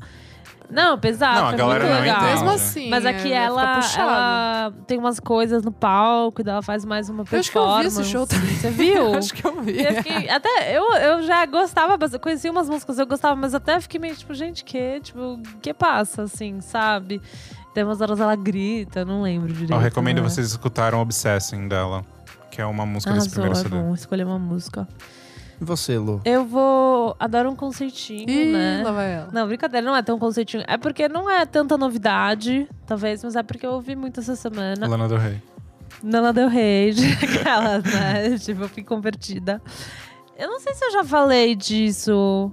Não, pesado, Não, a galera muito não legal. entende. Mesmo assim. Mas aqui é, ela, ela tem umas coisas no palco, ela faz mais uma Eu acho que eu vi performance. esse show também. Você viu? (laughs) acho que eu vi. Eu fiquei- até eu, eu já gostava, conhecia umas músicas, eu gostava, mas até fiquei meio tipo, gente, que? Tipo, que passa, assim, sabe? Tem umas horas ela grita, não lembro direito. Eu recomendo né? vocês escutarem Obsessing dela, que é uma música desse primeiro é CD. bom escolher uma música. E você, Lu? Eu vou. Adoro um conceitinho, Ih, né? lá vai ela. Não, brincadeira, não é tão conceitinho. É porque não é tanta novidade, talvez, mas é porque eu ouvi muito essa semana. Lana Del Rey. Nana Del Rey, (laughs) aquelas, né? (laughs) tipo, eu fui convertida. Eu não sei se eu já falei disso.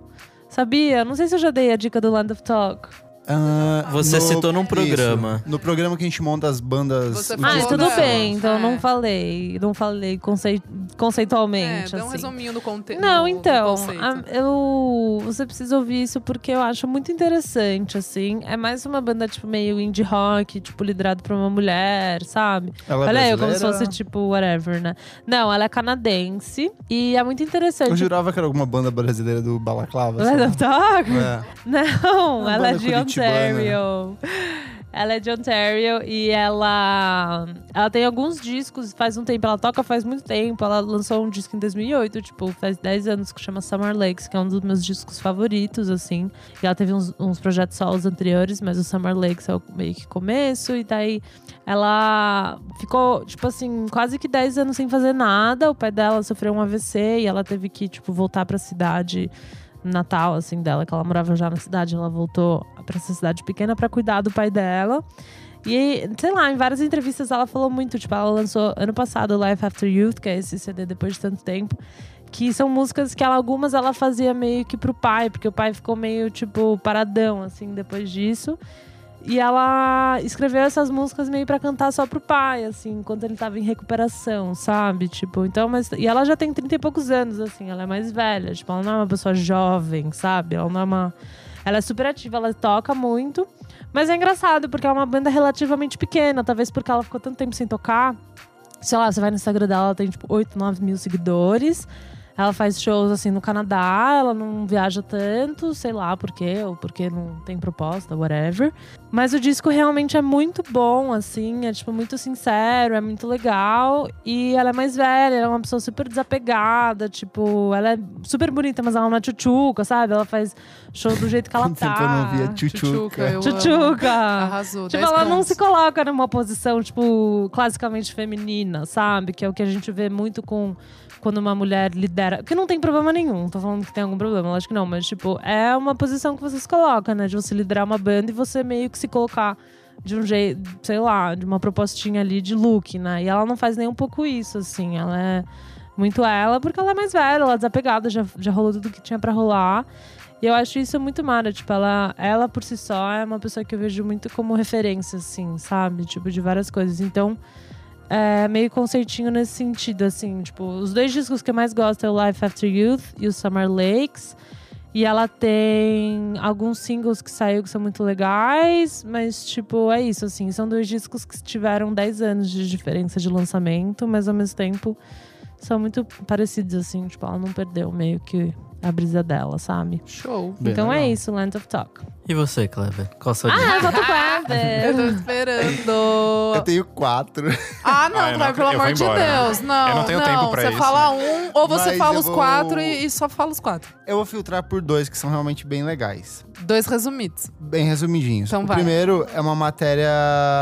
Sabia? Não sei se eu já dei a dica do Land of Talk. Ah, Você citou num programa. Isso, no programa que a gente monta as bandas. Você os Ah, tudo bem, então eu É. não falei. Não falei concei- É, conceitualmente. dá um assim. resuminho do conteúdo. Não, então, a- eu, você precisa ouvir isso porque eu acho muito interessante, assim. É mais uma banda, tipo, meio indie rock, tipo, liderado por uma mulher, sabe? Ela é Olha eu, como se fosse, tipo, whatever, né? Não, ela é canadense e é muito interessante. Eu jurava que era alguma banda brasileira do Balaclava. Ela é lá. É. Não, Uma ela é de. Ontario. Ela é de Ontario e ela ela tem alguns discos, faz um tempo, ela toca faz muito tempo. Ela lançou um disco em 2008, tipo, faz 10 anos que chama Summer Lakes, que é um dos meus discos favoritos, assim. E ela teve uns, uns projetos solos anteriores, mas o Summer Lakes é o meio que começo. E daí ela ficou, tipo assim, quase que 10 anos sem fazer nada. O pai dela sofreu um AVC e ela teve que, tipo, voltar pra cidade natal, assim, dela, que ela morava já na cidade, ela voltou pra essa cidade pequena pra cuidar do pai dela. E, sei lá, em várias entrevistas ela falou muito, tipo, ela lançou ano passado Life After Youth, que é esse CD depois de tanto tempo, que são músicas que ela, algumas ela fazia meio que pro pai, porque o pai ficou meio, tipo, paradão, assim, depois disso. E ela escreveu essas músicas meio pra cantar só pro pai, assim, enquanto ele tava em recuperação, sabe? Tipo, então, mas. E ela já tem 30 e poucos anos, assim, ela é mais velha. Tipo, ela não é uma pessoa jovem, sabe? Ela não é uma. Ela é super ativa, ela toca muito. Mas é engraçado, porque é uma banda relativamente pequena, talvez porque ela ficou tanto tempo sem tocar. Sei lá, você vai no Instagram dela, ela tem tipo 8, 9 mil seguidores. Ela faz shows assim no Canadá, ela não viaja tanto, sei lá por quê, ou porque não tem proposta, whatever. Mas o disco realmente é muito bom, assim, é tipo muito sincero, é muito legal. E ela é mais velha, ela é uma pessoa super desapegada, tipo, ela é super bonita, mas ela não é tchutchuca, sabe? Ela faz show do jeito que ela (laughs) tá. eu não via Tchutchuca, Tchutchuca. Tchutchuca! Arrasou. Tipo, 10 ela não pontos. se coloca numa posição, tipo, classicamente feminina, sabe? Que é o que a gente vê muito com quando uma mulher lidera. Que não tem problema nenhum, tô falando que tem algum problema, lógico que não, mas, tipo, é uma posição que você se coloca, né? De você liderar uma banda e você meio que se colocar de um jeito, sei lá, de uma propostinha ali de look, né? E ela não faz nem um pouco isso, assim. Ela é muito ela, porque ela é mais velha, ela é desapegada, já, já rolou tudo que tinha pra rolar. E eu acho isso muito mara, tipo, ela, ela por si só é uma pessoa que eu vejo muito como referência, assim, sabe? Tipo, de várias coisas. Então, é meio conceitinho nesse sentido, assim, tipo, os dois discos que eu mais gosto é o Life After Youth e o Summer Lakes. E ela tem alguns singles que saiu que são muito legais, mas, tipo, é isso, assim. São dois discos que tiveram 10 anos de diferença de lançamento, mas ao mesmo tempo são muito parecidos, assim. Tipo, ela não perdeu meio que a brisa dela, sabe? Show. Bem então é isso, Land of Talk. E você, Kleber? Qual a sua Ah, dica? eu voto (laughs) Eu Kleber! tô esperando. Eu tenho quatro. Ah, não, Ah, eu Cleber, não- pelo eu amor de. Deus. Não, Eu não tenho tempo pra você isso. fala um, ou você Mas fala eu os vou- quatro e, e só fala os quatro. Eu vou filtrar por dois que são realmente bem legais. Dois resumidos. Bem resumidinhos. Então o vai. primeiro é uma matéria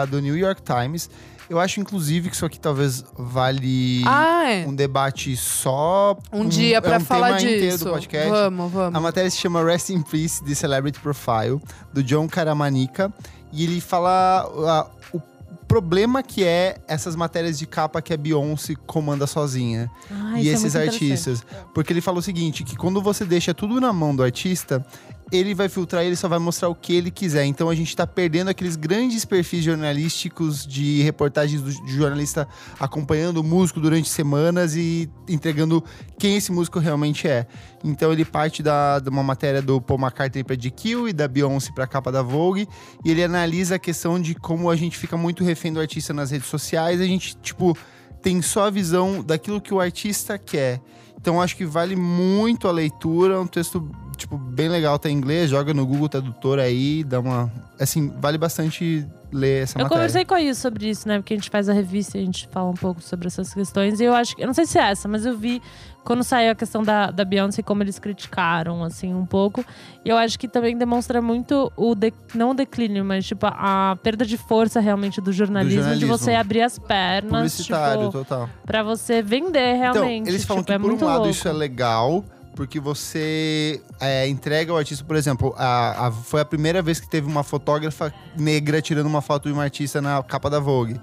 do New York Times. Eu acho, inclusive, que isso aqui talvez vale Ah, é. um debate só. Um dia pra é um falar tema inteiro disso. do podcast. Vamos, vamos. A matéria se chama Rest in Peace, The Celebrity Profile, do John Caramanica. E ele fala ah, o problema que é essas matérias de capa que a Beyoncé comanda sozinha. Ah, e é esses muito artistas. Porque ele fala o seguinte, que quando você deixa tudo na mão do artista, ele vai filtrar ele só vai mostrar o que ele quiser. Então a gente tá perdendo aqueles grandes perfis jornalísticos de reportagens do, de jornalista acompanhando o músico durante semanas e entregando quem esse músico realmente é. Então ele parte da, de uma matéria do Paul McCartney pra GQ e da Beyoncé pra capa da Vogue e ele analisa a questão de como a gente fica muito refém do artista nas redes sociais. A gente, tipo, tem só a visão daquilo que o artista quer. Então acho que vale muito a leitura, é um texto tipo bem legal, tá em inglês, joga no Google Tradutor aí, dá uma, assim, vale bastante ler essa Eu matéria. conversei com a Is sobre isso, né? Porque a gente faz a revista e a gente fala um pouco sobre essas questões. E eu acho que. Eu não sei se é essa, mas eu vi quando saiu a questão da, da Beyoncé, como eles criticaram, assim, um pouco. E eu acho que também demonstra muito o. De, não o declínio, mas, tipo, a, perda de força realmente do jornalismo, jornalismo. de você abrir as pernas. Publicitário, tipo, total. pra você vender realmente. Então, eles falam tipo, que é por um lado louco. isso é legal, porque você é, entrega ao artista, por exemplo, a, a- foi a primeira vez que teve uma fotógrafa negra tirando uma foto de um artista na capa da Vogue.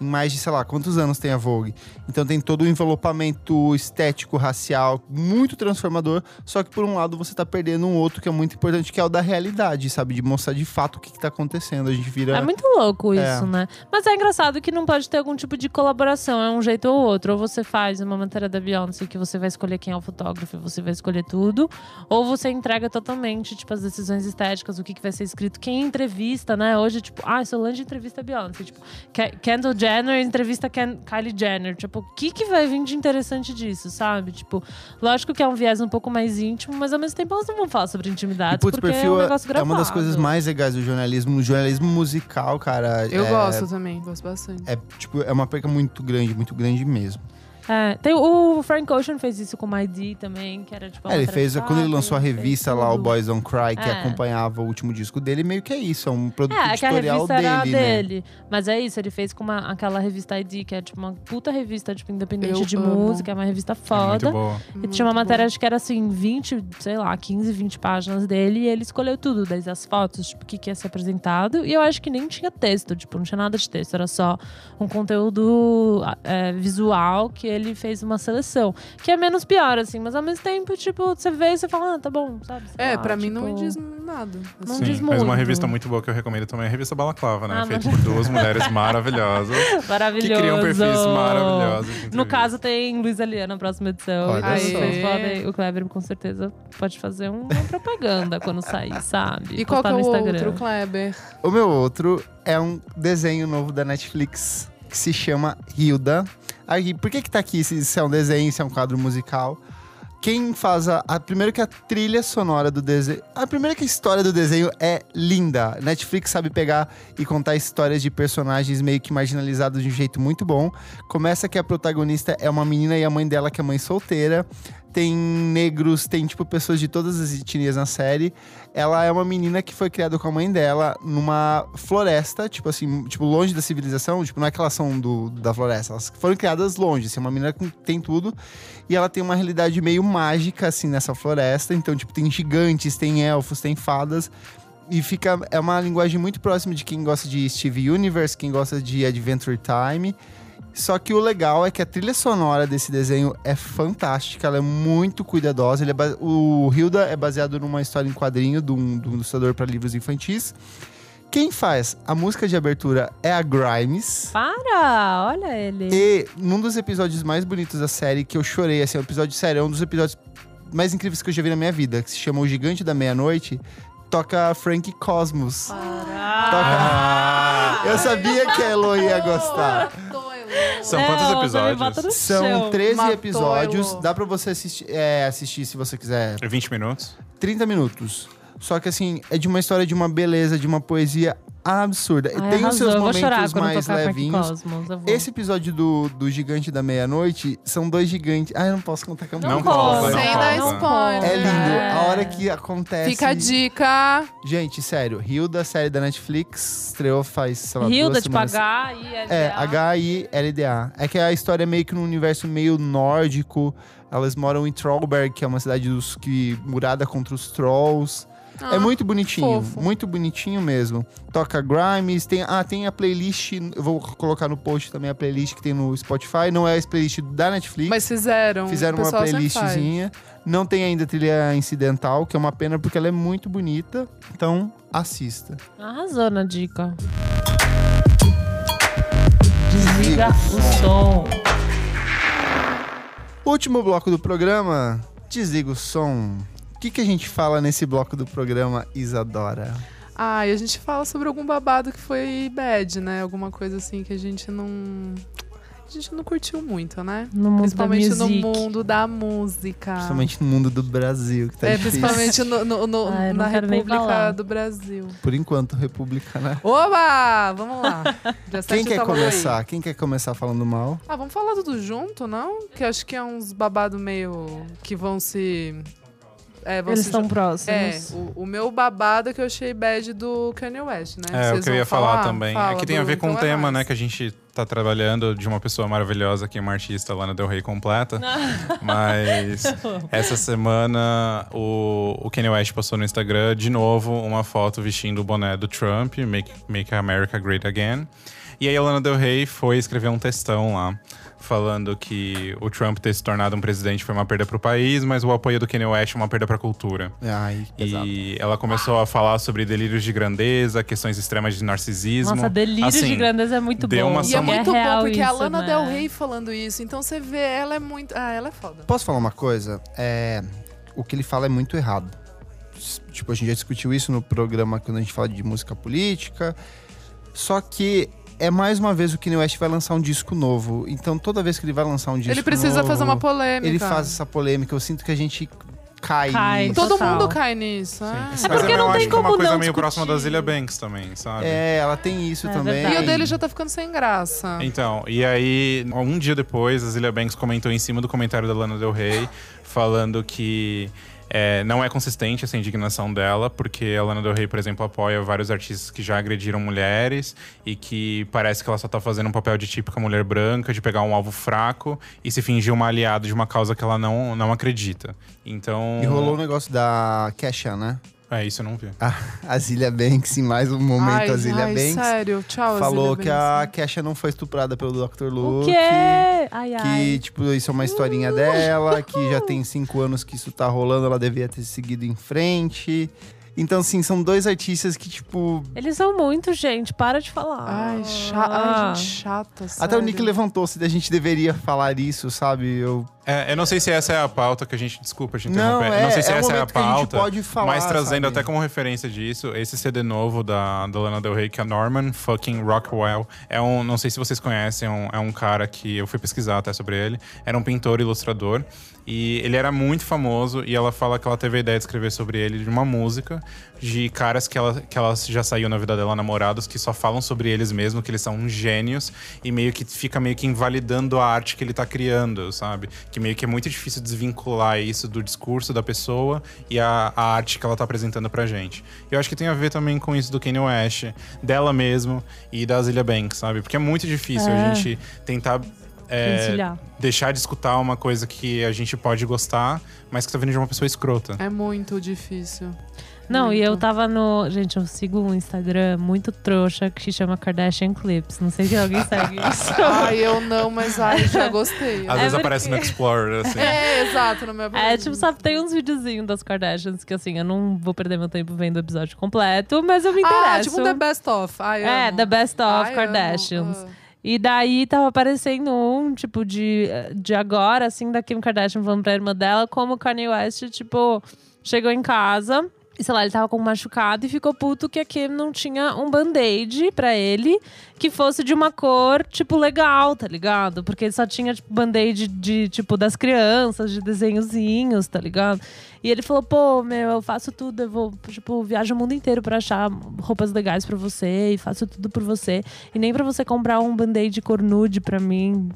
Em mais de, sei lá, quantos anos tem a Vogue. Então tem todo o envelopamento estético, racial, muito transformador. Só que por um lado você tá perdendo um outro que é muito importante, que é o da realidade, sabe? De mostrar de fato o que, que tá acontecendo. A gente vira. É muito louco isso, É. né? Mas é engraçado que não pode ter algum tipo de colaboração, é um jeito ou outro. Ou você faz uma matéria da Beyoncé que você vai escolher quem é o fotógrafo, você vai escolher tudo, ou você entrega totalmente, tipo, as decisões estéticas, o que, que vai ser escrito, quem entrevista, né? Hoje, tipo, ah, Solange entrevista a Beyoncé, tipo, Ke- Kendall Jenner entrevista Ken- Kylie Jenner. Tipo, o que, que vai vir de interessante disso, sabe? Tipo, lógico que é um viés um pouco mais íntimo, mas ao mesmo tempo elas não vão falar sobre intimidade, putz, porque é perfil um é, negócio é gravado. uma das coisas mais legais do jornalismo. O jornalismo musical, cara. Eu é, gosto também, gosto bastante. É, tipo, é uma perca muito grande, muito grande mesmo. É, tem, o Frank Ocean fez isso com o My D também, que era tipo. É, ele fez, quando ele lançou a revista lá, o. Boys Don't Cry, que É. acompanhava o último disco dele, meio que é isso, é um produto É, é que a editorial revista era dele, né? dele. Mas é isso, ele fez com uma, aquela revista ID, que é tipo uma puta revista, tipo, independente Eu de amo. música, é uma revista É muito foda. boa. E tinha uma matéria, acho que era assim, 20, sei lá, 15, 20 páginas dele, e ele escolheu tudo, desde as fotos, tipo, o que, que ia ser apresentado. E eu acho que nem tinha texto, tipo, não tinha nada de texto, era só um conteúdo é, visual que ele fez uma seleção. Que é menos pior, assim, mas ao mesmo tempo, tipo, você vê e você fala, ah, tá bom, sabe? Sei É, lá, pra mim tipo, não me diz nada. Não assim. diz Sim, mas uma muito. revista muito boa que eu recomendo também é a revista Balaclava, né? Ah, Feita mas- por duas mulheres maravilhosas (laughs) que Maravilhoso. criam perfis maravilhosos. No caso, tem Luísa Lia na próxima edição. Olha só. vocês podem, o Kleber com certeza pode fazer um- uma propaganda quando sair, sabe? E qual que Postar é o outro, Kleber? O meu outro é um desenho novo da Netflix que se chama Hilda. Aí, por que que tá aqui se, se é um desenho, se é um quadro musical? Quem faz a, a primeiro que a trilha sonora do desenho, a primeira que a história do desenho é linda. Netflix sabe pegar e contar histórias de personagens meio que marginalizados de um jeito muito bom. Começa que a protagonista é uma menina e a mãe dela que é mãe solteira. Tem negros, tem tipo pessoas de todas as etnias na série. Ela é uma menina que foi criada com a mãe dela numa floresta, tipo assim, tipo longe da civilização, tipo não é que elas são do, da floresta, elas foram criadas longe, assim, uma menina que tem tudo e ela tem uma realidade meio mágica assim nessa floresta, então tipo tem gigantes, tem elfos, tem fadas e fica é uma linguagem muito próxima de quem gosta de Steve Universe, quem gosta de Adventure Time. Só que o legal é que a trilha sonora desse desenho é fantástica, ela é muito cuidadosa. Ele é ba- o Hilda é baseado numa história em quadrinho de um, de um ilustrador para livros infantis. Quem faz a música de abertura é a Grimes. Para! Olha ele. E num dos episódios mais bonitos da série, que eu chorei, assim, é um episódio sério, é um dos episódios mais incríveis que eu já vi na minha vida, que se chama O Gigante da Meia-Noite, toca Frank Cosmos. Ah, (laughs) Eu sabia que a Elo ia gostar. São É, quantos episódios? São chão. 13 Matou episódios. Elo. Dá pra você assistir, é, assistir se você quiser. 20 minutos? 30 minutos. Só que assim, é de uma história de uma beleza, de uma poesia absurda. Ai, Tem os arrasou. seus vou chorar momentos mais levinhos. Cosmos. Esse episódio do, do Gigante da Meia-Noite são dois gigantes. Ah, eu não posso contar que eu Não conta, conta, não Sem dar spoiler. É lindo. É. A hora que acontece. Fica a dica. Gente, sério, Hilda, série da Netflix, estreou faz, sei lá, Hilda, duas tipo semanas. H e L. É, H-I-L-D-A. É que a história é meio que num universo meio nórdico. Elas moram em Trollberg, que é uma cidade dos, que murada contra os trolls. É Ah, muito bonitinho, fofo. muito bonitinho mesmo. Toca Grimes, tem, ah, tem a playlist, eu vou colocar no post também a playlist que tem no Spotify, não é a playlist da Netflix. Mas fizeram. Fizeram uma playlistzinha. Não tem ainda trilha incidental, que é uma pena porque ela é muito bonita. Então, assista. Arrasou na dica. Desliga o som. Último bloco do programa, desliga o som. O que, que a gente fala nesse bloco do programa, Isadora? Ah, e a gente fala sobre algum babado que foi bad, né? Alguma coisa assim que a gente não. A gente não curtiu muito, né? No mundo Principalmente da no mundo da música. Principalmente no mundo do Brasil, que tá é, difícil. principalmente no, no- no- (laughs) Ah, na República do Brasil. Por enquanto, República, né? Oba! Vamos lá. Quem quer tava aí. começar? Quem quer começar falando mal? Ah, vamos falar tudo junto, não? Que acho que é uns babado meio que vão se. É, Eles estão É, próximos. o, o meu babado é que eu achei bad do Kanye West, né? É, o Vocês que eu ia falar, também. Fala é que tem a ver com então o é tema, né? Que a gente tá trabalhando de uma pessoa maravilhosa que é uma artista, Lana Del Rey completa. (laughs) Mas (laughs) essa semana o, o Kanye West postou no Instagram de novo uma foto vestindo o boné do Trump, Make, Make America Great Again. E aí a Lana Del Rey foi escrever um textão lá, falando que o Trump ter se tornado um presidente foi uma perda pro país, mas o apoio do Kanye West é uma perda pra cultura. Ai, pesado. E ela começou a falar sobre delírios de grandeza, questões extremas de narcisismo. Nossa, delírio de Assim, grandeza é muito deu bom. uma E é muito real bom, porque a isso, Lana né? Del Rey falando isso. Então você vê, ela é muito. Ah, ela é foda. Posso falar uma coisa? É, o que ele fala é muito errado. Tipo, a gente já discutiu isso no programa quando a gente fala de música política. Só que é mais uma vez o Kanye West vai lançar um disco novo. Então toda vez que ele vai lançar um disco Ele precisa novo, fazer uma polêmica. Ele faz essa polêmica. Eu sinto que a gente cai. Cai. nisso. Todo Total. mundo cai nisso. ah. Mas porque não tem que é uma como coisa não meio discutir. próxima da Zilia Banks também, sabe? É, ela tem isso É também. verdade. E o dele já tá ficando sem graça. Então, e aí, um dia depois, a Zilia Banks comentou em cima do comentário da Lana Del Rey, falando que é, não é consistente essa indignação dela, porque a Lana Del Rey, por exemplo, apoia vários artistas que já agrediram mulheres e que parece que ela só tá fazendo um papel de típica mulher branca, de pegar um alvo fraco e se fingir uma aliada de uma causa que ela não, não acredita. Então. E rolou o negócio da Kesha, né? É, isso eu não vi. (laughs) A, a Zilia Banks, em mais um momento, ai, a Zilia ai, Banks. sério. Tchau, Falou Zilia que a Banks. Kesha não foi estuprada pelo Dr. O Luke. quê? Ai, ai. Que, tipo, isso é uma historinha dela, que já tem cinco anos que isso tá rolando, ela devia ter seguido em frente. Então, assim, são dois artistas que, tipo. Eles são muito, gente. Para de falar. Ai, cha... ai, gente chata. Até o sério. Nick levantou-se a gente deveria falar isso, sabe? Eu. É, eu não sei se essa é a pauta que a gente. Desculpa te Não, interromper. é- não sei se é essa é a a gente pauta. pode falar, mas trazendo sabe? até como referência disso, esse CD novo da, da Lana Del Rey, que é Norman fucking Rockwell. É um. Não sei se vocês conhecem, é um, é um cara que eu fui pesquisar até sobre ele. Era um pintor e ilustrador. E ele era muito famoso e ela fala que ela teve a ideia de escrever sobre ele de uma música de caras que ela, que ela já saiu na vida dela, namorados, que só falam sobre eles mesmo, que eles são gênios e meio que fica meio que invalidando a arte que ele tá criando, sabe? Que meio que é muito difícil desvincular isso do discurso da pessoa e a, a arte que ela tá apresentando pra gente. Eu acho que tem a ver também com isso do Kanye West, dela mesmo e da Zilia Banks, sabe? Porque é muito difícil É. a gente tentar é, Conciliar. deixar de escutar uma coisa que a gente pode gostar, mas que tá vindo de uma pessoa escrota. É muito difícil. Não, e eu Muito. tava no. Gente, eu sigo um Instagram muito trouxa que se chama Kardashian Clips. Não sei se alguém (laughs) segue isso. Ai, eu não, mas ai, já (laughs) gostei. Às É vezes porque- aparece no Explorer, (laughs) assim. É, exato, no meu É, tipo, sabe, tem uns videozinhos das Kardashians que assim, eu não vou perder meu tempo vendo o episódio completo, mas eu me interesso. Ah, tipo The Best Of. Ai, É, amo. The Best of Ai. Kardashians. Ah. E daí tava aparecendo um, tipo, de, de agora, assim, da Kim Kardashian falando pra irmã dela, como o Kanye West, tipo, chegou em casa. Sei lá, ele tava com um machucado e ficou puto que a Kim não tinha um band-aid pra ele que fosse de uma cor, tipo, legal, tá ligado? Porque ele só tinha, tipo, band-aid de, tipo, das crianças, de desenhozinhos, tá ligado? E ele falou, pô, meu, eu faço tudo, eu vou, tipo, viajo o mundo inteiro pra achar roupas legais pra você e faço tudo por você. E nem pra você comprar um band-aid cor nude pra mim.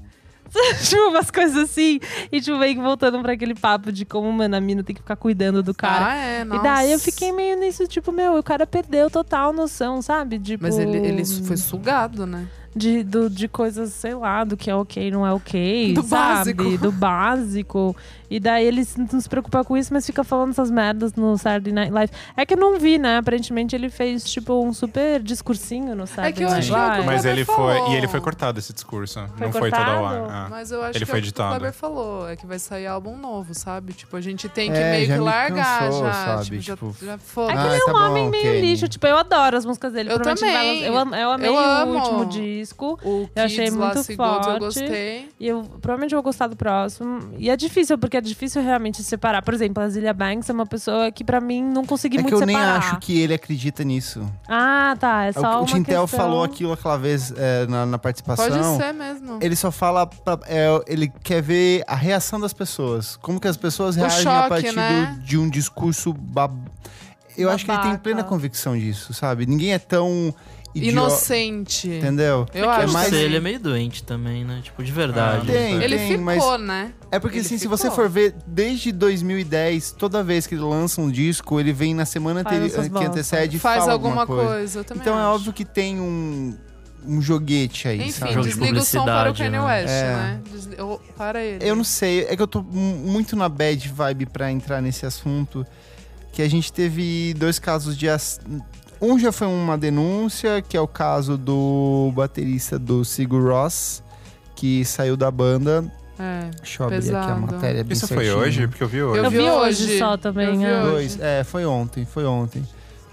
(laughs) tipo, umas coisas assim. E, tipo, meio que voltando pra aquele papo de como, mano, a mina tem que ficar cuidando do cara. Ah, é, nossa. E daí eu fiquei meio nisso, tipo, meu, o cara perdeu total noção, sabe? Tipo, Mas ele, ele foi sugado, né? De, do, de coisas, sei lá, do que é ok não é ok. Do sabe? básico. (laughs) Do básico. E daí ele se- não se preocupa com isso, mas fica falando essas merdas no Saturday Night Live. É que eu não vi, né? Aparentemente ele fez, tipo, um super discursinho no Saturday que eu Night é Live. o Mas ele foi. falou. E ele foi cortado esse discurso. Foi não foi todo ao ar. cortado? Ah. Mas eu acho Ele que foi é o que o editado. Kleber falou, é que vai sair álbum novo, sabe? Tipo, a gente tem que É, meio já que me largar cansou, já. sabe? Tipo, já, Tipo, já É foda. que Ah, ele é um tá bom, homem meio Kenny. lixo. Tipo, eu adoro as músicas dele. Eu também. Eu, eu amei Eu o amo. último disco. O Eu achei Kids lá, muito forte. eu gostei. E eu provavelmente vou gostar do próximo. E é difícil, porque é difícil realmente separar. Por exemplo, a Zilia Banks é uma pessoa que, pra mim, não consegui É que muito eu nem separar. acho que ele acredita nisso. Ah, tá. É só o uma Tintel questão... falou aquilo aquela vez é, na, na participação. Pode ser mesmo. Ele só fala. pra- é, ele quer ver a reação das pessoas. Como que as pessoas O reagem choque, a partir né? do- de um discurso. Bab... Eu acho que ele tem Babaca. plena convicção disso, sabe? Ninguém é tão. Idiota, Inocente. Entendeu? Eu É acho que Ele é meio doente também, né? Tipo, de verdade. Ah, Tem, Ele tem, ficou, mas né? é porque Ele assim, se ficou. você for ver, desde 2010, toda vez que ele lança um disco, ele vem na semana Faz que antecede e Faz fala alguma coisa. coisa. Então é acho. óbvio que tem um, um joguete aí, Enfim, sabe? Jogo de desliga o som para o Kanye né? West, É. né? Desli- eu- para ele. Eu não sei, é que eu tô mu- muito na bad vibe pra entrar nesse assunto. Que a gente teve dois casos de. Um já foi uma denúncia, que é o caso do baterista do Sigur Ross, que saiu da banda. É. Deixa eu abrir aqui a Pesado. matéria bem Isso foi certinho. hoje? Porque eu vi hoje. Eu Eu vi hoje só Eu também. vi é. hoje. Dois, é, foi ontem, foi ontem.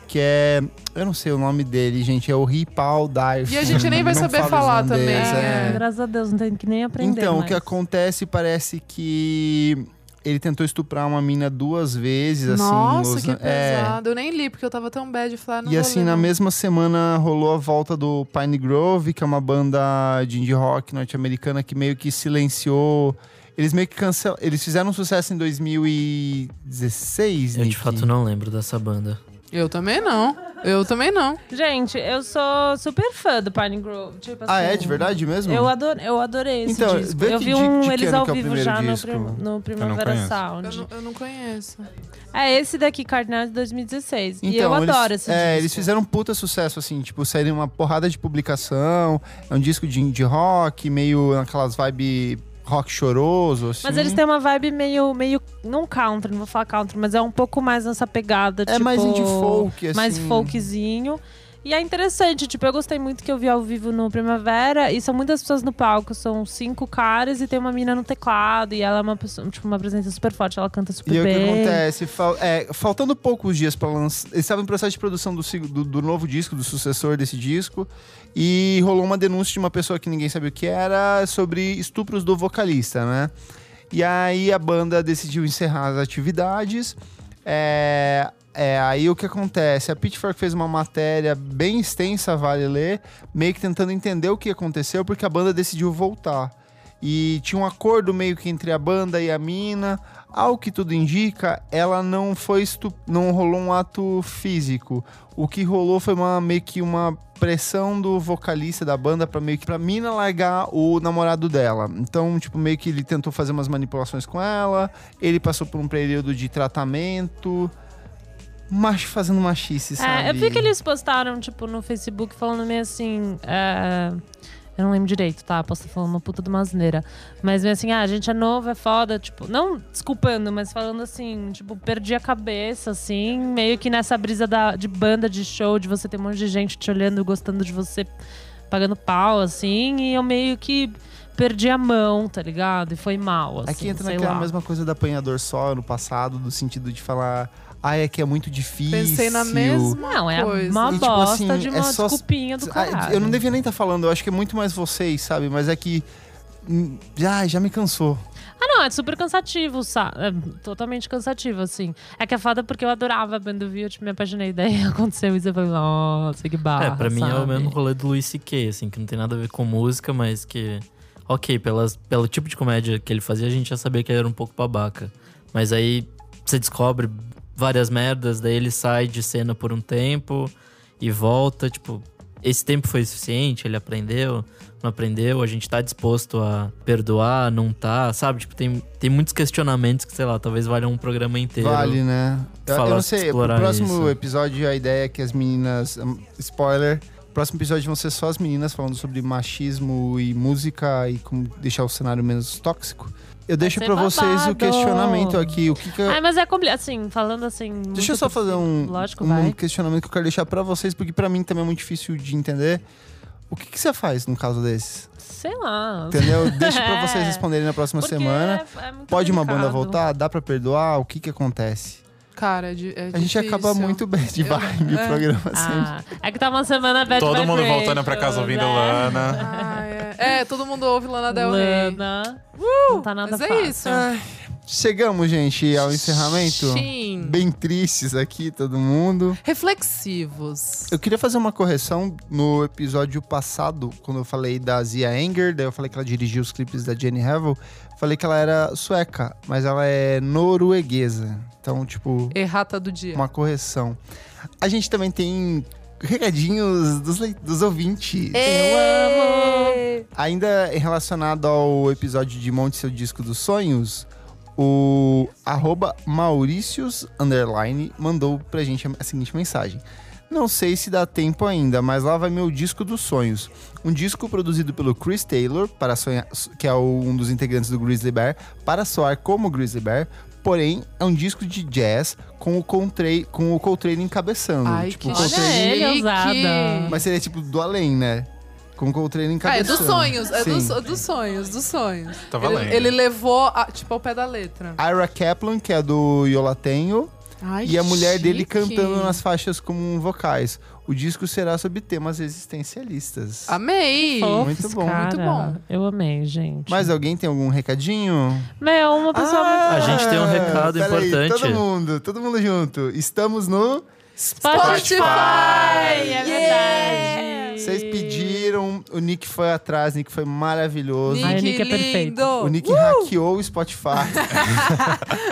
Que é. Eu não sei o nome dele, gente. É o Ripal Daif. E a gente nem vai Não saber falar também, é. é. Graças a Deus, não tem que nem aprender Então, o mais. que acontece parece que ele tentou estuprar uma mina duas vezes, assim. em Nossa, que é. pesado. Eu nem li, porque eu tava tão bad de falar, não E assim, ler, na mesma semana rolou a volta do Pine Grove, que é uma banda de indie rock norte-americana que meio que silenciou. Eles meio que cancelaram. Eles fizeram um sucesso em 2016, Eu de Nick. fato não lembro dessa banda. Eu também não. Eu também não. Gente, eu sou super fã do Pine Grove. Tipo Ah, assim, é? De verdade mesmo? Eu adorei, eu adorei esse Então, disco. vê Eu vi de- um de que eles ao é o vivo já no, prim- no Primavera conheço. Eu Sound. não, eu não conheço. É esse daqui, Cardinal de 2016. e eu Então, eles- adoro esse É, disco. eles fizeram um puta sucesso, assim, tipo, saíram uma porrada de publicação. É um disco de indie rock, meio naquelas vibe rock choroso, assim. Mas eles têm uma vibe meio, meio. Não country, não vou falar country, mas é um pouco mais nessa pegada. É tipo, mais indie folk, assim. Mais folkzinho. E é interessante, tipo, eu gostei muito que eu vi ao vivo no Primavera. E são muitas pessoas no palco, são cinco caras e tem uma mina no teclado. E ela é uma pessoa, tipo, uma presença super forte, ela canta super E aí o que bem. acontece? Fal- é, faltando poucos dias pra lançar. Eles estavam em processo de produção do, do- do novo disco, do sucessor desse disco. E rolou uma denúncia de uma pessoa que ninguém sabia o que era sobre estupros do vocalista, né? E aí a banda decidiu encerrar as atividades. É, é, aí o que acontece? A Pitchfork fez uma matéria bem extensa, vale ler, meio que tentando entender o que aconteceu, porque a banda decidiu voltar. E tinha um acordo meio que entre a banda e a mina. Ao que tudo indica, ela não foi estu... não rolou um ato físico. O que rolou foi uma meio que uma pressão do vocalista da banda para meio que pra mina largar o namorado dela. Então, tipo, meio que ele tentou fazer umas manipulações com ela, ele passou por um período de tratamento, macho fazendo machice, sabe? É, eu vi que eles postaram, tipo, no Facebook falando meio assim. é, Eu não lembro direito, tá? Posso estar falando uma puta de uma asneira. Mas meio assim, ah, a gente é novo, é foda. Tipo, não desculpando, mas falando assim, tipo, perdi a cabeça, assim. Meio que nessa brisa da, de banda, de show, de você ter um monte de gente te olhando, gostando de você, pagando pau, assim. E eu meio que perdi a mão, tá ligado? E foi mal, assim. Aqui entra naquela lá. mesma coisa da apanhador só no passado, do sentido de falar, ah, é que é muito difícil. Pensei na mesma Não, é coisa. uma E, tipo, bosta assim, de é uma só- desculpinha do caralho. Eu não devia nem estar falando, eu acho que é muito mais vocês, sabe? Mas é que. hum, Já, já me cansou. Ah, não, é super cansativo, sabe? É totalmente cansativo, assim. É que é foda porque eu adorava a banda eu tipo, me apaixonei. Daí (laughs) aconteceu isso, eu falei, nossa, que barra, é, pra mim é o sabe? mesmo rolê do Louis C.K., assim, que não tem nada a ver com música, mas que... Ok, pelas, pelo tipo de comédia que ele fazia, a gente já sabia que ele era um pouco babaca. Mas aí você descobre várias merdas, daí ele sai de cena por um tempo e volta, tipo... Esse tempo foi suficiente? Ele aprendeu? Não aprendeu? A gente tá disposto a perdoar? Não tá? Sabe? Tipo, tem, tem muitos questionamentos que, sei lá, talvez valham um programa inteiro. Vale, né? Eu, eu falar- não sei, pro próximo isso. episódio a ideia é que as meninas. hum, Spoiler. Próximo episódio vão ser só as meninas falando sobre machismo e música e como deixar o cenário menos tóxico. Eu deixo pra vocês o questionamento aqui. O que que eu- Ai, mas é complicado, assim, falando assim... Deixa eu só fazer um, Lógico, um vai. questionamento que eu quero deixar pra vocês, porque pra mim também é muito difícil de entender. O que, que você faz num caso desses? Sei lá. Entendeu? Deixa pra (laughs) vocês responderem na próxima Porque semana. é- é Pode uma banda voltar? Dá pra perdoar? O que que acontece? Cara, é, é A gente acaba muito bem de Eu- vibe o é. programa sempre. Ah, é que tá uma semana bad Todo mundo voltando pra casa ouvindo né? Lana. Ah, é. É, todo mundo ouve Lana Del Rey. Lana. não tá nada Mas é fácil. isso. Ai, chegamos, gente, ao encerramento. Sim. Bem tristes aqui, todo mundo. Reflexivos. Eu queria fazer uma correção no episódio passado, quando eu falei da Zia Enger, daí eu falei que ela dirigiu os clipes da Jenny Havel. Falei que ela era sueca, mas ela é norueguesa. Então, tipo, Errata do dia. uma correção. A gente também tem recadinhos dos, dos ouvintes. Eu Ainda relacionado ao episódio de Monte Seu Disco dos Sonhos, o arroba Mauricius Underline mandou pra gente a seguinte mensagem. Não sei se dá tempo ainda, mas lá vai meu disco dos sonhos. Um disco produzido pelo Chris Taylor, para sonhar, que é um dos integrantes do Grizzly Bear, para soar como Grizzly Bear, Porém, é um disco de jazz com o Coltrane, com o Coltrane encabeçando. Ai, tipo, que Coltrane- ele, ousada. Mas seria tipo do além, né? Com o Coltrane Ah, é dos sonhos, é dos, dos sonhos, dos sonhos. Tá Ele- valendo. Ele, levou, a- tipo, ao pé da letra. Ira Kaplan, que é do Yolatenho, Ai, e a mulher dele chique. cantando nas faixas como vocais. O disco será sobre temas existencialistas. Amei! Fofos, Muito bom, cara. muito bom. Eu amei, gente. Mas alguém tem algum recadinho? Meu, uma pessoa muito. A gente tem um recado importante. Todo mundo, todo mundo junto. Estamos no Spotify! É Yeah! verdade. Vocês pediram, o Nick foi atrás, o Nick foi maravilhoso. Ai, o Nick, Nick é perfeito. O Nick hackeou o Spotify. (laughs)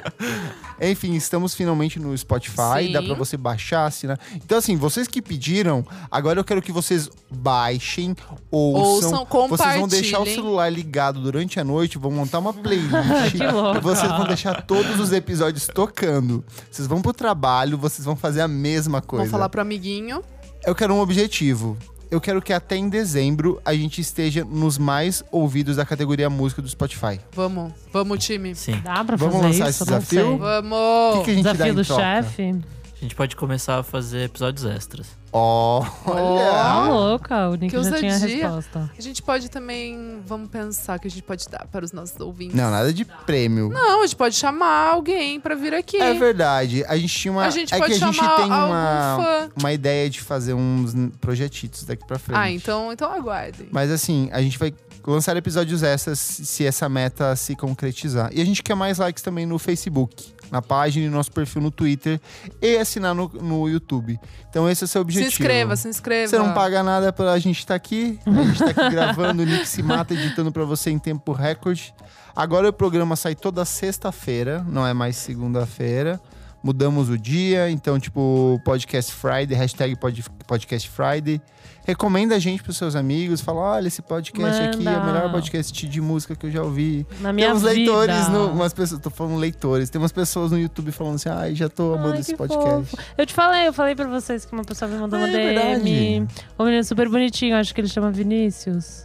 Enfim, estamos finalmente no Spotify. Sim. Dá pra você baixar, assinar. Então, assim, vocês que pediram, agora eu quero que vocês baixem, ouçam. Ouçam, vocês vão deixar o compartilhem. celular ligado durante a noite, vão montar uma (laughs) playlist. Que louco. E vocês vão deixar todos os episódios tocando. Vocês vão pro trabalho, vocês vão fazer a mesma coisa. Vamos falar pro amiguinho. Eu quero um objetivo. Eu quero que até em dezembro a gente esteja nos mais ouvidos da categoria música do Spotify. Vamos, vamos, time. Sim. Dá pra Vamos fazer lançar isso? esse desafio? sei. O Vamos! que, que a gente dá Desafio em do troca? chefe? A gente pode começar a fazer episódios extras. Ó, Tá olha. louca, o Nick Que já tinha a ousadia. resposta. A gente pode também, vamos pensar que a gente pode dar para os nossos ouvintes. Não, nada de prêmio. Não, a gente pode chamar alguém pra vir aqui. É verdade. A gente tinha uma. A gente é pode que a gente chamar tem algum uma, uma ideia de fazer uns projetitos daqui pra frente. Ah, então, então aguardem. Mas assim, a gente vai lançar episódios essas se essa meta se concretizar. E a gente quer mais likes também no Facebook, na página e no nosso perfil no Twitter e assinar no, no YouTube. Então esse é o seu se objetivo. inscreva, se inscreva. Você não paga nada pra gente estar aqui. A gente tá aqui gravando, o Nick se mata editando pra você em tempo recorde. Agora o programa sai toda sexta-feira, não é mais segunda-feira. Mudamos o dia, então, tipo, Podcast Friday, hashtag pod- Podcast Friday. Recomenda a gente pros seus amigos, fala: olha, esse podcast aqui é o Manda. melhor podcast de música que eu já ouvi. Na minha tem uns vida. leitores, no, umas pessoas, tô falando leitores, tem umas pessoas no YouTube falando assim: ai, já tô amando Ai, esse podcast. fofo. Eu te falei, eu falei pra vocês que uma pessoa me mandou Ah, uma é DM. verdade. Um menino super bonitinho, acho que ele chama Vinícius.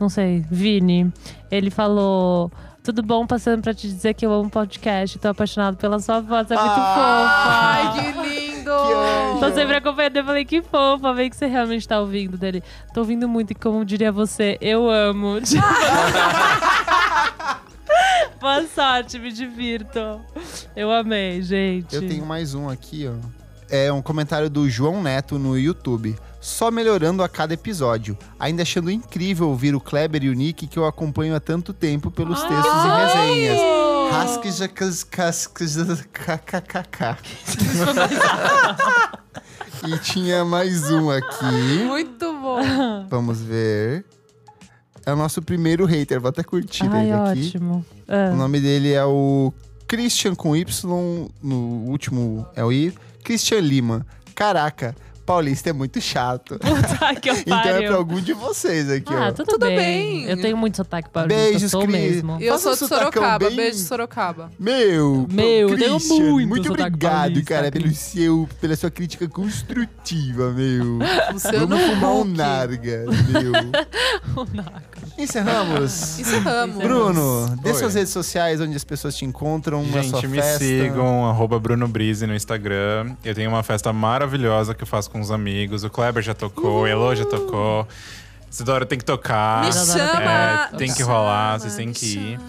Não sei, Vini. Ele falou. Tudo bom, passando pra te dizer que eu amo podcast. Tô apaixonado pela sua voz, é muito Ai, fofa. que lindo! Que. Tô sempre acompanhando. Eu falei, que fofa, vê que você realmente tá ouvindo dele. Tô ouvindo muito e como diria você, eu amo. (laughs) Boa sorte, me divirto. Eu amei, gente. Eu tenho mais um aqui, ó. É um comentário do João Neto no YouTube. Só melhorando a cada episódio. Ainda achando incrível ouvir o Kleber e o Nick, que eu acompanho há tanto tempo pelos textos e resenhas. Haskijakaskakkkk. (laughs) E tinha mais um aqui. Muito bom. Vamos ver. É o nosso primeiro hater. Vou até curtir Ai, ele aqui. ótimo. Ah. O nome dele é o Christian com Y, no último é o I. Christian Lima. Caraca, paulista é muito chato. Puta que (laughs) eu Então é pariu. pra algum de vocês aqui, Ah, ó. tudo, Tudo bem. bem. Eu tenho muito sotaque paulista, Beijos, sou Cris. mesmo. E eu Faça sou um de Sorocaba. bem- Beijo, Sorocaba. Meu, Meu, tenho Christian, muito muito obrigado, paulista, cara, pelo seu, pela sua crítica construtiva, meu. Luciano Vamos fumar um narga, meu. (laughs) Encerramos. Encerramos. Bruno, dê Oi. suas redes sociais onde as pessoas te encontram Gente, me festa. sigam, arroba Bruno Brise no Instagram. Eu tenho uma festa maravilhosa que eu faço com os amigos. O Kleber já tocou, o Elo já tocou. Isidora tem que tocar. Me chama! É, tem que rolar, chama, vocês têm que ir.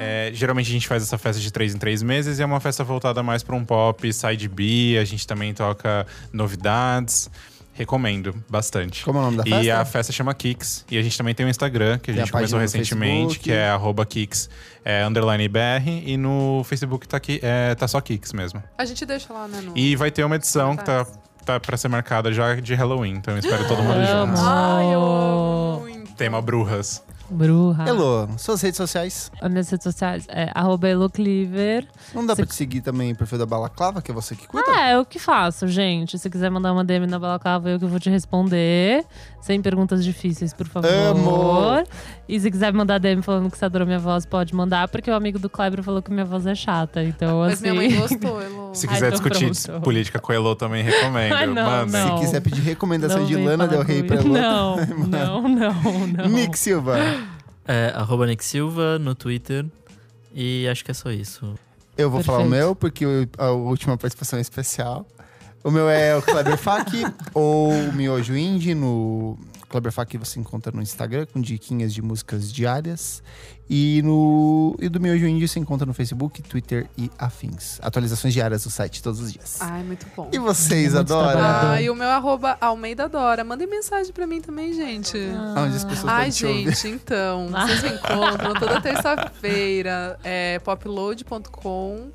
É, geralmente a gente faz essa festa de três em três meses e é uma festa voltada mais para um pop, side B. A gente também toca novidades. Recomendo bastante. Como é o nome da E festa? a festa chama Kicks. E a gente também tem um Instagram, que a Tem a gente começou página no recentemente, Facebook. que é arroba Kicks, é, underline BR. E no Facebook tá, aqui, é, tá só Kicks mesmo. A gente deixa lá, né? No... E vai ter uma edição que tá, tá pra ser marcada já de Halloween. Então eu espero todo mundo junto. Ai, eu amo muito. Tema Brujas. Bruja. Elo, suas redes sociais. As minhas redes sociais é arroba elocliver. Não dá Você- pra te seguir também o perfil da Balaclava, que é você que cuida? Ah, é o que faço, gente. Se quiser mandar uma DM na balaclava, eu que vou te responder. Sem perguntas difíceis, por favor. Amo! E se quiser mandar DM falando que você adorou minha voz, pode mandar, porque o amigo do Kleber falou que minha voz é chata. Então, Mas assim. minha mãe gostou, (laughs) Elo. Se Ai, quiser então discutir pronto. política com o Elo, também recomendo. Ai, não, não. Se quiser pedir recomendação Não de Lana Del Rey pra. Elo. Não, (laughs) não, não, não. Nick Silva. É arroba Nick Silva no Twitter. E acho que é só isso. Eu vou falar o Perfeito. meu, porque a última participação é especial. O meu é o Kleber Fak, (laughs) ou o Miojo Indie, no Kleber Fak você encontra no Instagram, com diquinhas de músicas diárias. E, no, e do Miojo Indie você encontra no Facebook, Twitter e afins. Atualizações diárias do site todos os dias. Ai, muito bom. E vocês, Muito adoram? Ah, e o meu arroba Almeida Dora. Mandem mensagem pra mim também, gente. Onde as pessoas Ai, gente, então, (laughs) vocês me encontram toda terça-feira, é popload.com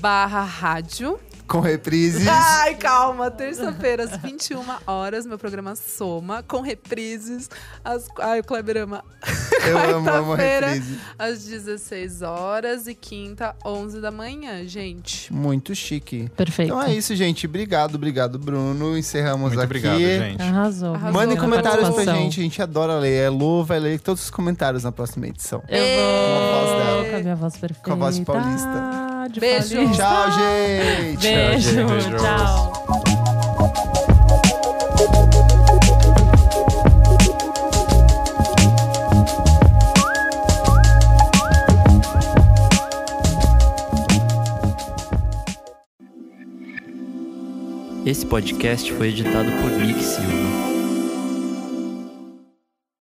barra rádio. Com reprises. Ai, calma, terça-feira, às 21 horas, meu programa Soma, com reprises. Às... Ai, o Kleber ama. (laughs) Eu amo, amo reprise. Às 16 horas e quinta, 11 da manhã, gente. Muito chique. Perfeito. Então é isso, gente. Obrigado, obrigado, Bruno. Encerramos Muito aqui. obrigado, gente. Arrasou. Arrasou. Mandem comentários pra gente, a gente adora ler. A Lu vai ler todos os comentários na próxima edição. Eu Com a voz vou dela. com a minha voz perfeita. Com a voz paulista. De Beijo. paulista. Tchau, gente! Beijo. Tchau, gente. Tchau. Esse podcast foi editado por Nick Silva.